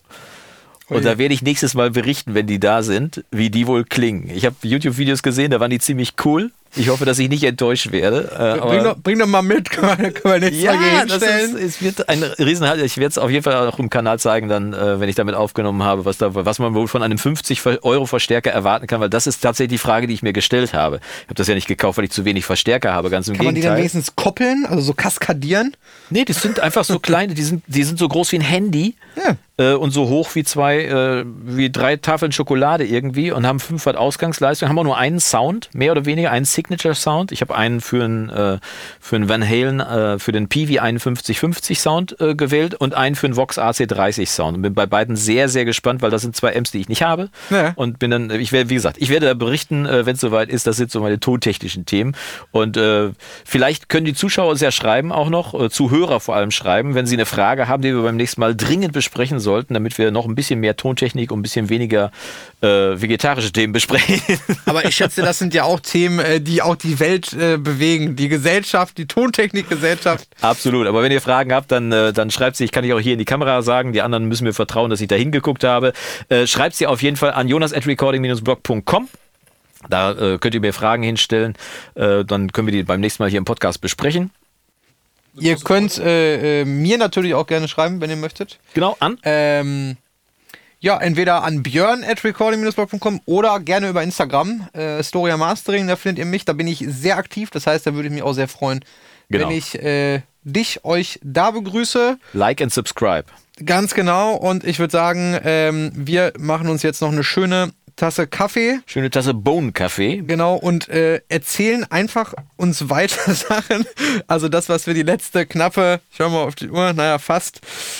Und da werde ich nächstes Mal berichten, wenn die da sind, wie die wohl klingen. Ich habe YouTube-Videos gesehen, da waren die ziemlich cool. Ich hoffe, dass ich nicht enttäuscht werde. Äh, Bring doch, bring doch mal mit, [laughs] können wir, können wir Mal ja, das hinstellen. ist, es wird ein Riesenhalt. Ich werde es auf jeden Fall auch im Kanal zeigen, dann, äh, wenn ich damit aufgenommen habe, was, da, was man wohl von einem 50 Euro Verstärker erwarten kann, weil das ist tatsächlich die Frage, die ich mir gestellt habe. Ich habe das ja nicht gekauft, weil ich zu wenig Verstärker habe, ganz im Kann man die dann Gegenteil. wenigstens koppeln, also so kaskadieren? nee, die sind einfach so kleine, die sind, die sind so groß wie ein Handy. Ja. Äh, und so hoch wie zwei, äh, wie drei Tafeln Schokolade irgendwie und haben 5 Watt Ausgangsleistung, haben auch nur einen Sound, mehr oder weniger einen Signature-Sound. Ich habe einen für einen, äh, für einen Van Halen, äh, für den PV 5150 Sound äh, gewählt und einen für einen Vox AC30 Sound. Und bin bei beiden sehr, sehr gespannt, weil das sind zwei Amps, die ich nicht habe. Ja. Und bin dann, ich werde, wie gesagt, ich werde da berichten, wenn es soweit ist. Das sind so meine tontechnischen Themen. Und vielleicht können die Zuschauer uns ja schreiben auch noch, Zuhörer vor allem schreiben, wenn sie eine Frage haben, die wir beim nächsten Mal dringend besprechen sollten, damit wir noch ein bisschen mehr Tontechnik und ein bisschen weniger äh, vegetarische Themen besprechen. [laughs] Aber ich schätze, das sind ja auch Themen, äh, die auch die Welt äh, bewegen. Die Gesellschaft, die Tontechnikgesellschaft. Absolut. Aber wenn ihr Fragen habt, dann, äh, dann schreibt sie. Ich kann ich auch hier in die Kamera sagen. Die anderen müssen mir vertrauen, dass ich da hingeguckt habe. Äh, schreibt sie auf jeden Fall an jonas at recording-blog.com. Da äh, könnt ihr mir Fragen hinstellen. Äh, dann können wir die beim nächsten Mal hier im Podcast besprechen. Ihr könnt äh, äh, mir natürlich auch gerne schreiben, wenn ihr möchtet. Genau, an. Ähm, ja, entweder an björn at recording-blog.com oder gerne über Instagram. Äh, Storia Mastering, da findet ihr mich. Da bin ich sehr aktiv. Das heißt, da würde ich mich auch sehr freuen, Genau. wenn ich äh, dich, euch da begrüße. Like and subscribe. Ganz genau. Und ich würde sagen, ähm, wir machen uns jetzt noch eine schöne Tasse Kaffee. Schöne Tasse Bohnenkaffee. Genau, und äh, erzählen einfach uns weiter [laughs] Sachen. Also das, was wir die letzte knappe, ich schau mal auf die Uhr, naja, fast,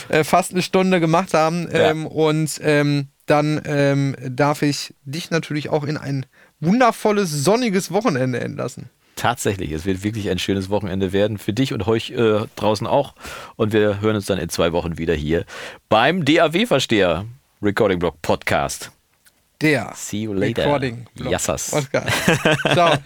äh, fast eine Stunde gemacht haben. Ja. Ähm, und ähm, dann ähm, darf ich dich natürlich auch in ein wundervolles, sonniges Wochenende entlassen. Tatsächlich, es wird wirklich ein schönes Wochenende werden für dich und euch äh, draußen auch. Und wir hören uns dann in zwei Wochen wieder hier beim DAW-Versteher Recording Blog Podcast. Der See you later. Recording. Yassas. [laughs] Ciao.